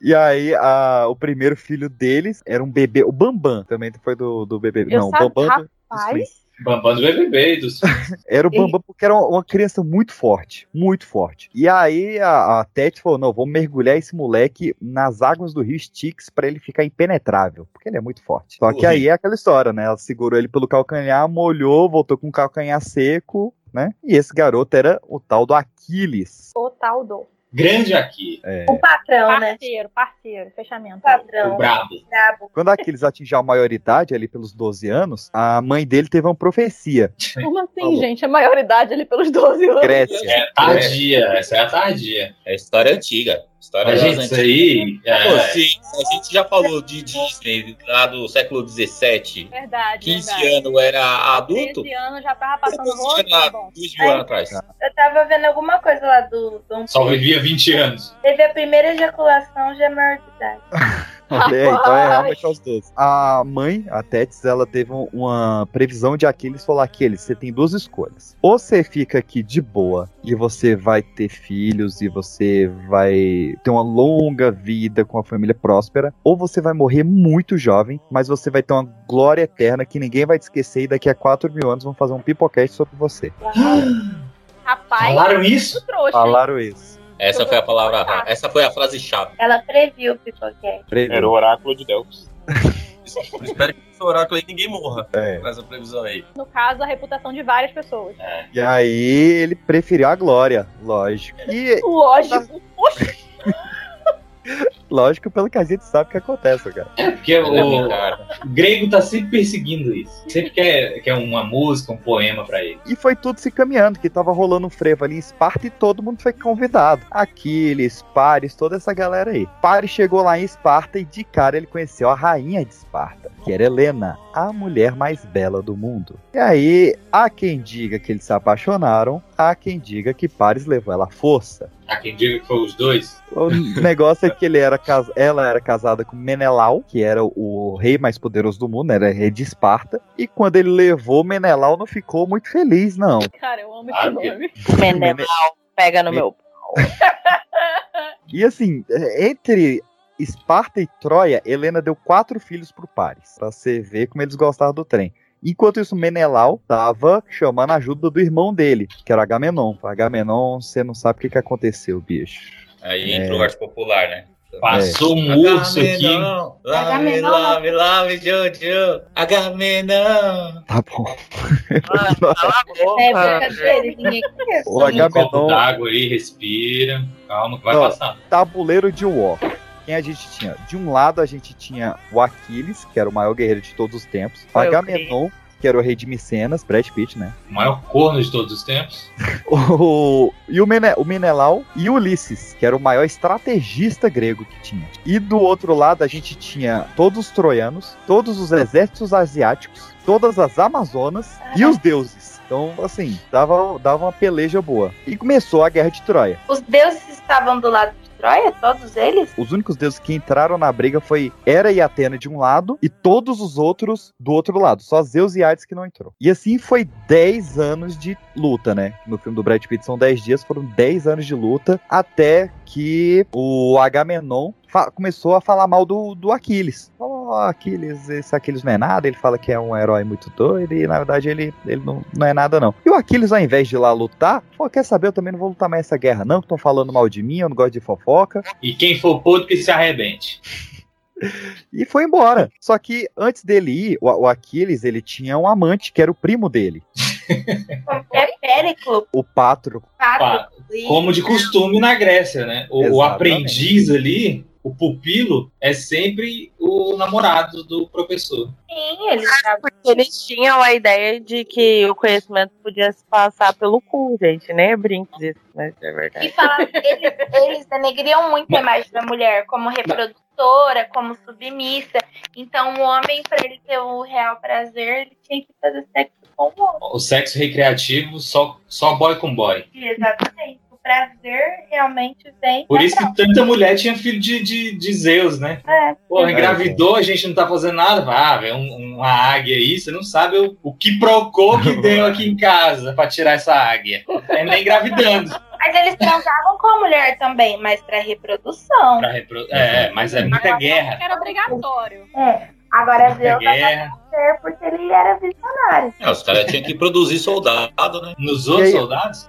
[SPEAKER 1] E aí, a- o primeiro filho deles era um bebê, o Bambam, também foi do, do bebê.
[SPEAKER 2] Eu
[SPEAKER 1] não, o Bambam do-
[SPEAKER 2] Rapaz,
[SPEAKER 4] Bambam do BBB. Dos... [LAUGHS]
[SPEAKER 1] Era o Bambam porque era uma, criança muito forte, muito forte. E aí a, a Tete falou: não, vamos mergulhar esse moleque nas águas do rio Styx pra ele ficar impenetrável, porque ele é muito forte. Só que aí é aquela história, né? Ela segurou ele pelo calcanhar, molhou, voltou com o calcanhar seco, né? E esse garoto era o tal do Aquiles.
[SPEAKER 2] o tal do.
[SPEAKER 4] Grande aqui.
[SPEAKER 1] É.
[SPEAKER 10] O patrão, né?
[SPEAKER 2] Parceiro, parceiro, fechamento.
[SPEAKER 10] O patrão.
[SPEAKER 4] O brabo.
[SPEAKER 10] Brabo.
[SPEAKER 1] Quando Aquiles atingiu a maioridade, ali pelos 12 anos, a mãe dele teve uma profecia.
[SPEAKER 2] Como assim,
[SPEAKER 1] Falou.
[SPEAKER 2] gente? A maioridade ali pelos 12 anos.
[SPEAKER 1] Grécia.
[SPEAKER 4] É tardia. Essa é a tardia.
[SPEAKER 3] É história antiga. História
[SPEAKER 4] Mas, gente, isso aí.
[SPEAKER 3] Pô,
[SPEAKER 4] É...
[SPEAKER 3] se, se a gente já falou de Disney lá do século XVII,
[SPEAKER 2] Verdade,
[SPEAKER 3] 15
[SPEAKER 2] verdade.
[SPEAKER 3] anos era adulto,
[SPEAKER 2] 13 anos já tava passando
[SPEAKER 3] 15
[SPEAKER 2] tá
[SPEAKER 3] lá,
[SPEAKER 2] bom.
[SPEAKER 3] 2 mil anos atrás.
[SPEAKER 10] Eu tava vendo alguma coisa lá do Dom
[SPEAKER 4] Só vivia 20 anos.
[SPEAKER 10] Teve a primeira ejaculação, já é maior de idade. [LAUGHS]
[SPEAKER 1] Aí, então é realmente aos 12. A mãe, a Tétis, ela teve um- uma previsão de Aquiles falou: Aquiles, você tem duas escolhas. Ou você fica aqui de boa e você vai ter filhos e você vai ter uma longa vida com a família próspera, ou você vai morrer muito jovem, mas você vai ter uma glória eterna que ninguém vai te esquecer e daqui a 4 mil anos vão fazer um pipocast sobre você. [GASPS]
[SPEAKER 2] Rapaz,
[SPEAKER 4] Falaram isso?
[SPEAKER 2] trouxa, hein?
[SPEAKER 1] Falaram isso.
[SPEAKER 3] Essa foi a palavra, essa foi a frase chave.
[SPEAKER 10] Ela previu o.
[SPEAKER 1] Previu.
[SPEAKER 6] Era o oráculo de Delfos. [LAUGHS]
[SPEAKER 5] Espero que esse oráculo aí ninguém morra
[SPEAKER 1] É.
[SPEAKER 5] nessa previsão aí.
[SPEAKER 2] No caso, a reputação de várias pessoas.
[SPEAKER 1] E aí ele preferiu a glória, lógico. [LAUGHS] E
[SPEAKER 2] Lógico.
[SPEAKER 1] Lógico, pelo que a gente sabe que acontece, cara.
[SPEAKER 4] É porque
[SPEAKER 3] É,
[SPEAKER 4] o
[SPEAKER 3] cara.
[SPEAKER 4] grego tá sempre perseguindo isso. Sempre quer, quer uma música, um poema pra ele.
[SPEAKER 1] E foi tudo se caminhando, que tava rolando um frevo ali em Esparta e todo mundo foi convidado. Aquiles, Paris, toda essa galera aí. Paris chegou lá em Esparta e de cara ele conheceu a rainha de Esparta, que era Helena, a mulher mais bela do mundo. E aí, há quem diga que eles se apaixonaram, há quem diga que Paris levou ela à força.
[SPEAKER 4] Há quem diga que foi os dois.
[SPEAKER 1] O negócio é que ele era cas- ela era casada com Menelau, que era o rei mais poderoso do mundo, era rei de Esparta. E quando ele levou, Menelau não ficou muito feliz, não.
[SPEAKER 2] Cara, eu amo
[SPEAKER 4] Ah,
[SPEAKER 2] esse nome.
[SPEAKER 7] Menelau, pega no meu. [LAUGHS]
[SPEAKER 1] E assim, entre Esparta e Troia, Helena deu quatro filhos pro Paris. Pra você ver como eles gostavam do trem. Enquanto isso, Menelau tava chamando a ajuda do irmão dele, que era Agamenon. Agamenon, você não sabe o que, que aconteceu, bicho.
[SPEAKER 3] Aí
[SPEAKER 1] É.
[SPEAKER 3] entrou o arte popular, né?
[SPEAKER 4] Passou um urso aqui.
[SPEAKER 3] Agamenon, Lave, lave, lave, Jojo. Agamenon.
[SPEAKER 1] Tá bom.
[SPEAKER 10] É brincadeira, [LAUGHS] ninguém conhece.
[SPEAKER 1] O
[SPEAKER 4] Toma um copo
[SPEAKER 1] Agamenon,
[SPEAKER 4] d'água aí, respira. Calma que vai
[SPEAKER 1] Ó,
[SPEAKER 4] passar.
[SPEAKER 1] tabuleiro de War. Quem a gente tinha? De um lado a gente tinha o Aquiles, que era o maior guerreiro de todos os tempos. O
[SPEAKER 7] Foi o
[SPEAKER 1] Agamenon, que era o rei de Micenas, Brad Pitt, né?
[SPEAKER 4] O maior corno de todos os tempos. [LAUGHS]
[SPEAKER 1] O, e o, Mene, o Menelau e Ulisses, que era o maior estrategista grego que tinha. E do outro lado a gente tinha todos os troianos, todos os exércitos asiáticos, todas as Amazonas e os deuses. Então, assim, dava, dava uma peleja boa. E começou a guerra de Troia.
[SPEAKER 10] Os deuses estavam do lado de Troia, todos eles?
[SPEAKER 1] Os únicos deuses que entraram na briga foi Hera e Atena de um lado e todos os outros do outro lado. Só Zeus e Hades que não entrou. E assim foi 10 anos de luta, né? No filme do Brad Pitt são 10 dias, foram 10 anos de luta até que o Agamenon começou a falar mal do, do Aquiles. "Ó, Aquiles, esse Aquiles não é nada, ele fala que é um herói muito doido e na verdade ele, ele não, não é nada não. E o Aquiles ao invés de ir lá lutar, falou, quer saber, eu também não vou lutar mais essa guerra não, que estão falando mal de mim, eu não gosto de fofoca.
[SPEAKER 4] E quem for podre que se arrebente.
[SPEAKER 1] E foi embora. Só que antes dele ir, o, o Aquiles, ele tinha um amante, que era o primo dele,
[SPEAKER 10] É Périclo,
[SPEAKER 1] o Pátro.
[SPEAKER 10] Patroclo.
[SPEAKER 4] Como de costume na Grécia, né? O,
[SPEAKER 1] Exatamente.
[SPEAKER 4] aprendiz ali, o pupilo, é sempre o namorado do professor.
[SPEAKER 10] Sim, eles
[SPEAKER 7] Porque eles tinham a ideia de que o conhecimento podia se passar pelo cu, gente. Nem é brinco disso, mas é
[SPEAKER 10] E
[SPEAKER 7] verdade.
[SPEAKER 10] fala, eles, eles denegriam muito a imagem da mulher como reprodutora, como submissa. Então, o homem, para ele ter o real prazer, ele tinha que fazer sexo o
[SPEAKER 4] sexo recreativo, só, só boy com boy.
[SPEAKER 10] Exatamente. O prazer realmente vem.
[SPEAKER 4] Por isso que tanta mulher tinha filho de, de, de Zeus, né?
[SPEAKER 10] É.
[SPEAKER 4] Pô, engravidou, a gente não tá fazendo nada. Ah, vem um, uma águia aí, você não sabe o, o que procou que [LAUGHS] deu aqui em casa pra tirar essa águia. É nem engravidando.
[SPEAKER 10] Mas eles transavam com a mulher também, mas para reprodução.
[SPEAKER 4] Pra repro... É, mas é muita guerra.
[SPEAKER 2] Era obrigatório.
[SPEAKER 10] É. Agora dava
[SPEAKER 4] guerra.
[SPEAKER 10] prazer porque ele era visionário.
[SPEAKER 3] É, os caras tinham que produzir soldado, né?
[SPEAKER 4] Nos outros soldados?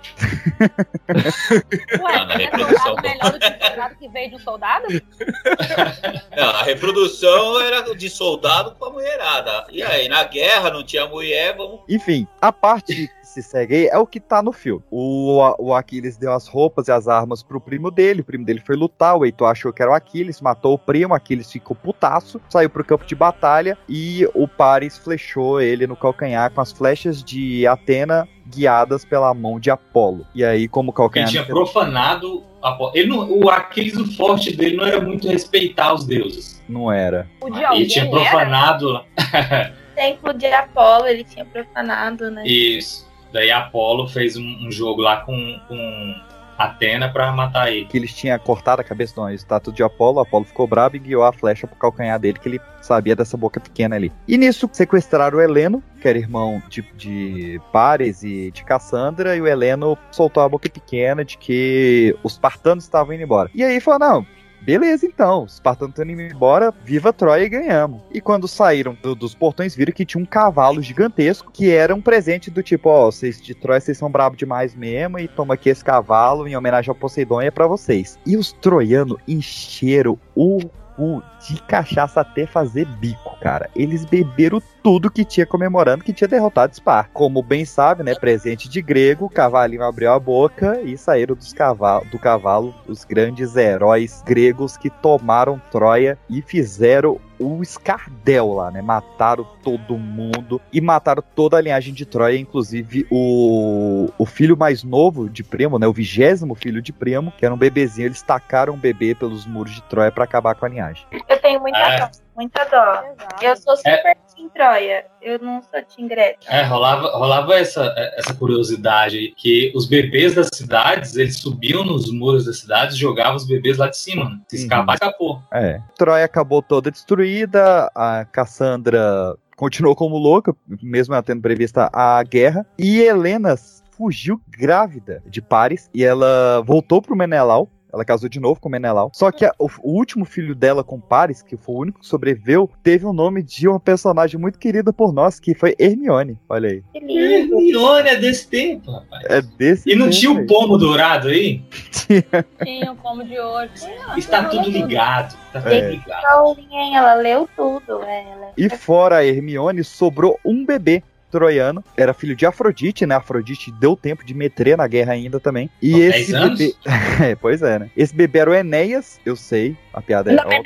[SPEAKER 2] Ué, [LAUGHS]
[SPEAKER 3] Ah, na
[SPEAKER 2] é
[SPEAKER 3] reprodução.
[SPEAKER 2] soldado melhor do que soldado que veio de um soldado? [LAUGHS]
[SPEAKER 3] Não, a reprodução era de soldado com a mulherada. E aí, na guerra não tinha mulher, vamos.
[SPEAKER 1] Enfim, a parte se segue aí é o que tá no filme. O, o Aquiles deu as roupas e as armas pro primo dele, o primo dele foi lutar, o Heitor achou que era o Aquiles, matou o primo, Aquiles ficou putaço, saiu pro campo de batalha e o Paris flechou ele no calcanhar com as flechas de Atena guiadas pela mão de Apolo. E aí, como o
[SPEAKER 4] Ele
[SPEAKER 1] calcanhar...
[SPEAKER 4] tinha profanado. a po- Ele não, o Aquiles, o forte dele não era muito respeitar os deuses.
[SPEAKER 1] Não era.
[SPEAKER 2] O de
[SPEAKER 4] Ele tinha
[SPEAKER 2] era?
[SPEAKER 4] profanado. [LAUGHS]
[SPEAKER 10] Templo de Apolo, ele tinha profanado, né?
[SPEAKER 4] Isso. Daí Apolo fez um, um jogo lá com, com Atena pra matar ele.
[SPEAKER 1] que eles tinham cortado a cabeça de uma estátua de Apolo, Apolo ficou bravo e guiou a flecha pro calcanhar dele, que ele sabia dessa boca pequena ali. E nisso sequestraram o Heleno, que era irmão de, de Pares e de Cassandra, e o Heleno soltou a boca pequena de que os espartanos estavam indo embora. E aí falou, não... Beleza, então. Os espartanos estão indo embora, viva Troia e ganhamos. E quando saíram do- dos portões, viram que tinha um cavalo gigantesco, que era um presente do tipo, ó, vocês de Troia, vocês são bravos demais mesmo, e toma aqui esse cavalo em homenagem ao Poseidon e é pra vocês. E os troianos encheram o cu de cachaça até fazer bico, cara. Eles beberam tudo que tinha comemorando que tinha derrotado Spar. Como bem sabe, né, presente de grego, o cavalinho abriu a boca e saíram dos cavalo, do cavalo os grandes heróis gregos que tomaram Troia e fizeram o escardel lá, né? Mataram todo mundo e mataram toda a linhagem de Troia, inclusive o, o filho mais novo de Primo, né? O vigésimo filho de Primo, que era um bebezinho. Eles tacaram o bebê pelos muros de Troia pra acabar com a linhagem.
[SPEAKER 10] Eu tenho muita
[SPEAKER 4] É.
[SPEAKER 10] muita dó. Eu sou super Team Troia. Eu não sou Team Grécia.
[SPEAKER 4] É, rolava, rolava essa, essa curiosidade aí, que os bebês das cidades, eles subiam nos muros das cidades e jogavam os bebês lá de cima. Né? Se escapar, escapou.
[SPEAKER 1] É. Troia acabou toda destruída, a Cassandra continuou como louca, mesmo ela tendo prevista a guerra, e Helena fugiu grávida de Paris e ela voltou pro Menelau Ela casou de novo com Menelau. Só que a- o, o último filho dela com Paris, que foi o único que sobreviveu, teve o nome de uma personagem muito querida por nós, que foi Hermione. Olha aí.
[SPEAKER 4] Hermione é desse tempo, rapaz.
[SPEAKER 1] É desse
[SPEAKER 4] E não
[SPEAKER 1] tempo
[SPEAKER 4] tinha o
[SPEAKER 1] aí.
[SPEAKER 4] pomo dourado aí?
[SPEAKER 2] Tinha um pomo de ouro.
[SPEAKER 4] Está tudo ligado. Tá tudo
[SPEAKER 1] É.
[SPEAKER 4] ligado.
[SPEAKER 10] Hein? Ela leu tudo. Ela.
[SPEAKER 1] E fora a Hermione, sobrou um bebê troiano. Era filho de Afrodite, né? Afrodite deu tempo de meter na guerra ainda também. E
[SPEAKER 4] Com
[SPEAKER 1] esse
[SPEAKER 4] 10 anos?
[SPEAKER 1] bebê. [LAUGHS] é, pois é, né? Esse bebê era o Enéas, eu sei. A piada é.
[SPEAKER 10] Não, é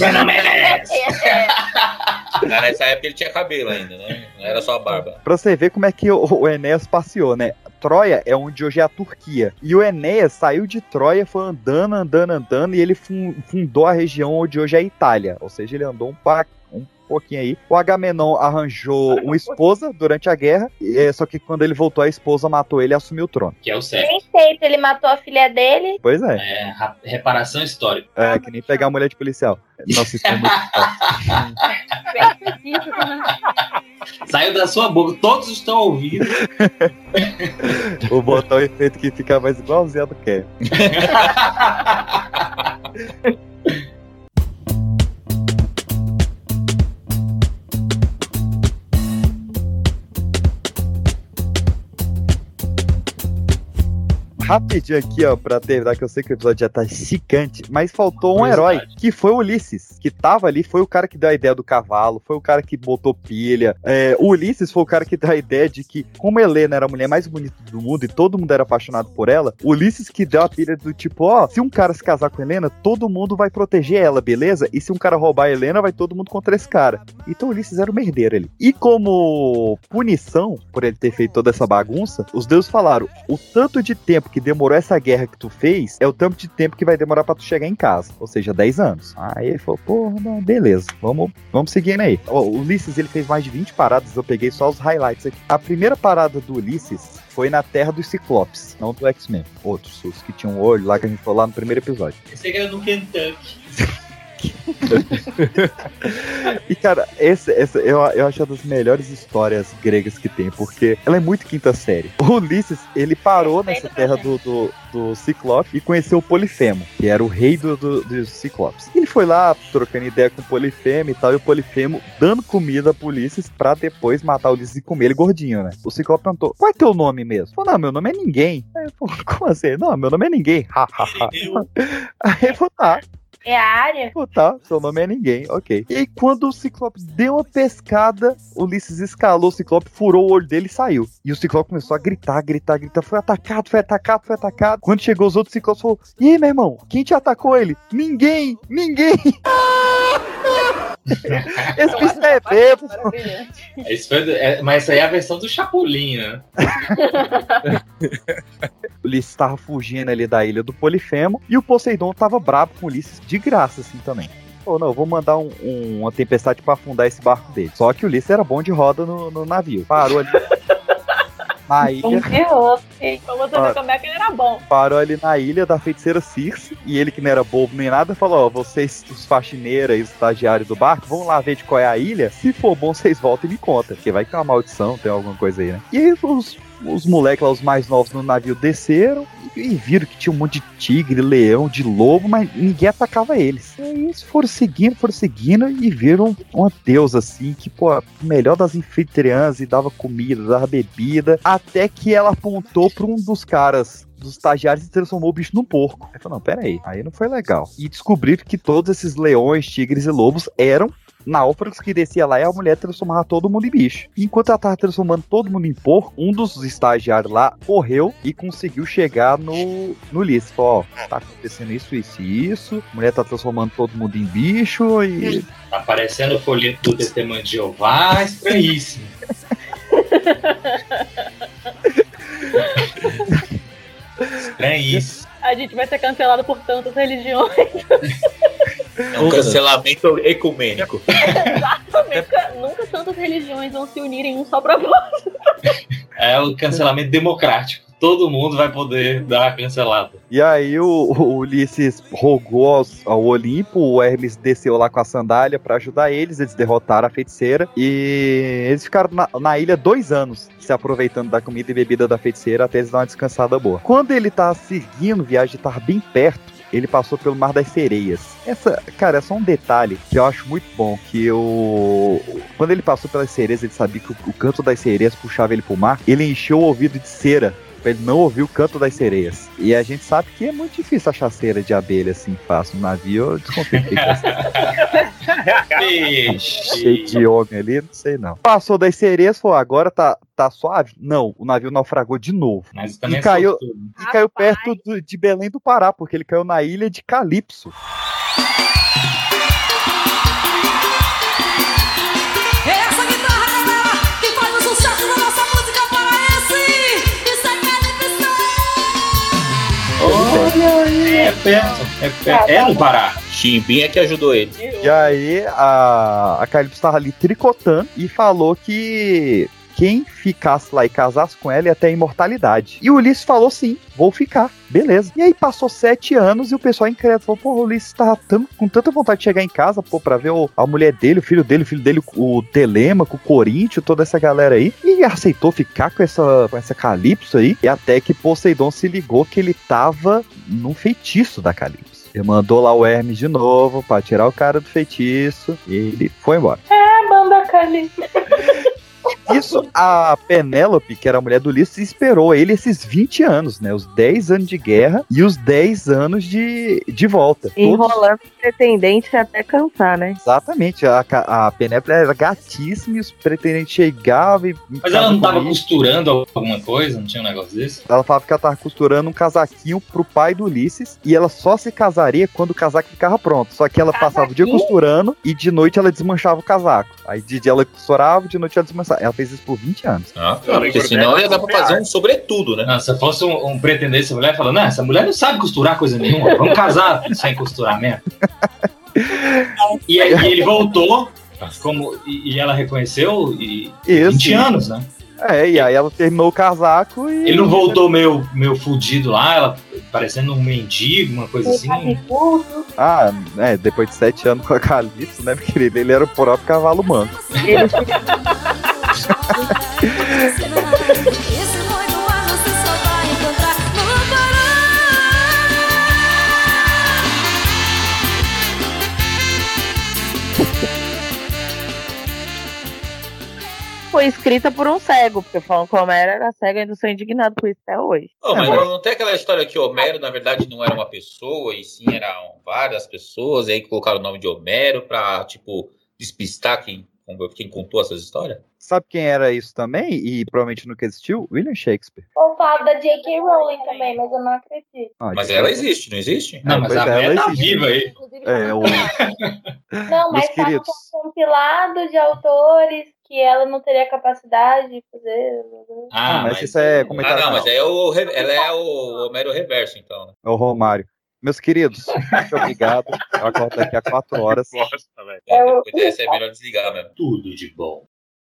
[SPEAKER 4] Meu nome é [LAUGHS]
[SPEAKER 3] Mas Nessa época ele tinha cabelo ainda, né? Não era só a barba.
[SPEAKER 1] Pra você ver como é que o, Enéas passeou, né? Troia é onde hoje é a Turquia. E o Enéas saiu de Troia, foi andando, andando, andando, e ele fun- fundou a região onde hoje é a Itália. Ou seja, ele andou um, pa- um pouquinho aí. O Agamenon arranjou uma esposa durante a guerra, e, é, só que quando ele voltou, a esposa matou ele e assumiu o trono.
[SPEAKER 4] Que é o certo.
[SPEAKER 10] Nem sei se ele matou a filha dele.
[SPEAKER 1] Pois é.
[SPEAKER 4] É, ra- reparação histórica.
[SPEAKER 1] É, que nem pegar a mulher de policial. Nossa, isso é muito? [LAUGHS]
[SPEAKER 4] Saiu da sua boca, todos estão ouvindo. [LAUGHS]
[SPEAKER 1] O efeito que fica mais igualzinho do Kevin. [LAUGHS] Rapidinho aqui, ó, pra terminar, que eu sei que o episódio já tá gigante, mas faltou um herói, que foi o Ulisses, que tava ali, foi o cara que deu a ideia do cavalo, foi o cara que botou pilha. É, o Ulisses foi o cara que deu a ideia de que, como Helena era a mulher mais bonita do mundo e todo mundo era apaixonado por ela, o Ulisses que deu a pilha do tipo, ó, se um cara se casar com Helena, todo mundo vai proteger ela, beleza? E se um cara roubar a Helena, vai todo mundo contra esse cara. Então o Ulisses era o merdeiro ali. E como punição por ele ter feito toda essa bagunça, os deuses falaram: o tanto de tempo que demorou essa guerra que tu fez é o tanto de tempo que vai demorar pra tu chegar em casa. Ou seja, 10 anos. Aí ele falou: pô, não, beleza, vamos, vamos seguindo aí. Ó, o Ulisses ele fez mais de 20 paradas, eu peguei só os highlights aqui. A primeira parada do Ulisses foi na terra dos Ciclopes, não do X-Men. Outros, os que tinham olho lá que a gente falou lá no primeiro episódio.
[SPEAKER 4] Esse aqui era no Kentucky. [LAUGHS] [LAUGHS]
[SPEAKER 1] E, cara, esse, essa eu, eu acho uma das melhores histórias gregas que tem, porque ela é muito quinta série. O Ulisses, ele parou nessa terra do, do, do Ciclope e conheceu o Polifemo, que era o rei do, do- dos Ciclopes. Ele foi lá trocando ideia com o Polifemo e tal, e o Polifemo dando comida pro Ulisses pra depois matar o Ulisses e comer ele gordinho, né? O Ciclope perguntou: qual é teu nome mesmo? Ele Falou, não, meu nome é ninguém. Aí falou, como assim? Não, meu nome é ninguém. Ha, ha, ha. Aí ele falou, tá.
[SPEAKER 10] É a área?
[SPEAKER 1] Pô, tá, seu nome é ninguém, ok. E aí, quando o Ciclope deu uma pescada, Ulisses escalou o Ciclope, furou o olho dele e saiu. E o Ciclope começou a gritar, gritar, gritar. Foi atacado, foi atacado, foi atacado. Quando chegou os outros Ciclopes, falou: E aí, meu irmão, quem te atacou ele? Ninguém, ninguém. [LAUGHS] Esse bicho é bêbado.
[SPEAKER 4] Esse foi é, mas essa aí é a versão do Chapolin, né?
[SPEAKER 1] Ulisses tava fugindo ali da ilha do Polifemo e o Poseidon tava brabo com Ulisses de graça, assim também. Pô, não, eu vou mandar um- um- uma tempestade pra afundar esse barco dele. Só que o Ulisses era bom de roda no, no navio. Parou ali na ilha.
[SPEAKER 10] Ferrou.
[SPEAKER 2] Pra você
[SPEAKER 1] Ah.
[SPEAKER 2] ver como é que ele era bom.
[SPEAKER 1] Parou ali na ilha da feiticeira Circe. E ele, que não era bobo nem nada, falou: Ó, vocês, os faxineiros e os estagiários do barco, vão lá ver de qual é a ilha. Se for bom, vocês voltam e me contam. Porque vai que é uma maldição, tem alguma coisa aí, né? E aí os, os moleques lá, os mais novos no navio, desceram e, e viram que tinha um monte de tigre, leão, de lobo, mas ninguém atacava eles. E eles foram seguindo, foram seguindo e viram uma deusa assim, que, pô, melhor das anfitriãs e dava comida, dava bebida, até que ela apontou pra um dos caras dos estagiários e transformou o bicho num porco. Aí falou, não, pera aí, aí não foi legal. E descobriram que todos esses leões, tigres e lobos eram náufragos que descia lá e a mulher transformava todo mundo em bicho. Enquanto ela tava transformando todo mundo em porco, um dos estagiários lá correu e conseguiu chegar no, no Ulisses. Falou, ó, tá acontecendo isso, isso e isso, a mulher tá transformando todo mundo em bicho e...
[SPEAKER 4] Tá aparecendo o folheto do testemunho de Jeová, estranhíssimo. [LAUGHS] Estranhíssimo.
[SPEAKER 2] A gente vai ser cancelado por tantas religiões.
[SPEAKER 3] É um cancelamento ecumênico. [LAUGHS]
[SPEAKER 2] nunca, nunca tantas religiões vão se unir em um só propósito.
[SPEAKER 4] É o cancelamento democrático. Todo mundo vai poder dar a cancelada.
[SPEAKER 1] E aí o, o Ulisses rogou aos- ao Olimpo, o Hermes desceu lá com a sandália pra ajudar eles, eles derrotaram a feiticeira e eles ficaram na, na ilha dois anos, se aproveitando da comida e bebida da feiticeira até eles dar uma descansada boa. Quando ele tá seguindo viagem, tá bem perto, ele passou pelo Mar das Sereias. Essa, cara, é só um detalhe que eu acho muito bom, que. Quando ele passou pelas sereias, ele sabia que o, o canto das sereias puxava ele pro mar, ele encheu o ouvido de cera pra ele não ouvir o canto das sereias. E a gente sabe que é muito difícil achar cera de abelha assim fácil no navio. Eu desconfio que [LAUGHS] cheio de homem ali, não sei não. Passou das sereias, falou, agora tá, tá suave? Não, o navio naufragou de novo.
[SPEAKER 4] Mas
[SPEAKER 1] E caiu,
[SPEAKER 4] né?
[SPEAKER 1] e caiu perto do- de Belém do Pará, porque ele caiu na ilha de Calypso.
[SPEAKER 12] É
[SPEAKER 4] perto, é perto. É no Pará.
[SPEAKER 3] Chimbinha que ajudou ele.
[SPEAKER 1] E aí a, a Calypso tava ali tricotando e falou que quem ficasse lá e casasse com ela ia ter a imortalidade. E o Ulisses falou sim, vou ficar, beleza. E aí passou sete anos e o pessoal incrédulo falou, pô, o Ulisses tava tão- com tanta vontade de chegar em casa, pô, pra ver o- a mulher dele, o filho dele, o filho dele, o Telemaco, o Corinthians, toda essa galera aí. E aceitou ficar com essa, com essa Calypso aí. E até que Poseidon se ligou que ele tava num feitiço da Calypso. Ele mandou lá o Hermes de novo pra tirar o cara do feitiço e ele foi embora.
[SPEAKER 10] É, banda Cali. [LAUGHS]
[SPEAKER 1] Isso, a Penélope, que era a mulher do Ulisses, esperou ele esses 20 anos, né? Os 10 anos de guerra e os 10 anos de, de volta. Todos-
[SPEAKER 7] Enrolando o pretendente até cansar, né?
[SPEAKER 1] Exatamente, a, a Penélope era gatíssima e os pretendentes chegavam e.
[SPEAKER 4] Mas ela não tava costurando alguma coisa? Não tinha um negócio desse?
[SPEAKER 1] Ela falava que ela tava costurando um casaquinho pro pai do Ulisses e ela só se casaria quando o casaco ficava pronto. Só que ela passava o dia costurando e de noite ela desmanchava o casaco. Aí de dia ela costurava, de noite ela desmanchava. Ela fez isso por 20 anos.
[SPEAKER 3] Ah, porque senão ia dar pra fazer um sobretudo, né?
[SPEAKER 4] Não, se fosse um, um pretendente dessa mulher, falando, não, essa mulher não sabe costurar coisa nenhuma, vamos casar sem costurar mesmo. E aí ele voltou, como, e, e ela reconheceu, e
[SPEAKER 1] Isso.
[SPEAKER 4] 20 anos, né?
[SPEAKER 1] É, e aí ela terminou o casaco e.
[SPEAKER 4] Ele não voltou meio, meio fudido lá, ela parecendo um mendigo, uma coisa assim.
[SPEAKER 1] Ah, é, depois de sete anos com a Calypso, né, querido? Ele era o próprio cavalo manco.
[SPEAKER 7] Foi escrita por um cego, porque falam que o Homero era cego e ainda sou indignado com isso até hoje.
[SPEAKER 3] Ô, mas não tem aquela história que Homero, na verdade, não era uma pessoa, e sim eram várias pessoas, e aí colocaram o nome de Homero pra, tipo, despistar quem, quem contou essas histórias?
[SPEAKER 1] Sabe quem era isso também? E provavelmente nunca existiu? William Shakespeare.
[SPEAKER 10] Ou falo da J.K. Rowling também, mas eu não acredito.
[SPEAKER 1] Ah,
[SPEAKER 3] Mas ela existe, não existe?
[SPEAKER 4] Não, mas
[SPEAKER 1] pois
[SPEAKER 4] a
[SPEAKER 1] é,
[SPEAKER 4] mulher
[SPEAKER 1] ela
[SPEAKER 4] tá
[SPEAKER 1] existe.
[SPEAKER 4] viva aí.
[SPEAKER 1] É, o... [LAUGHS]
[SPEAKER 10] Não, mas
[SPEAKER 1] Meus
[SPEAKER 10] tá
[SPEAKER 1] queridos.
[SPEAKER 10] compilado de autores que ela não teria capacidade de fazer.
[SPEAKER 1] Ah, mas isso é
[SPEAKER 3] Ah,
[SPEAKER 1] comentário.
[SPEAKER 3] não,
[SPEAKER 1] não.
[SPEAKER 3] mas é o, ela é o Homero reverso, então. né?
[SPEAKER 1] É o Romário. Meus queridos, muito obrigado. Eu acordo daqui a quatro horas.
[SPEAKER 3] É, depois dessa é melhor desligar mesmo.
[SPEAKER 4] Tudo de bom.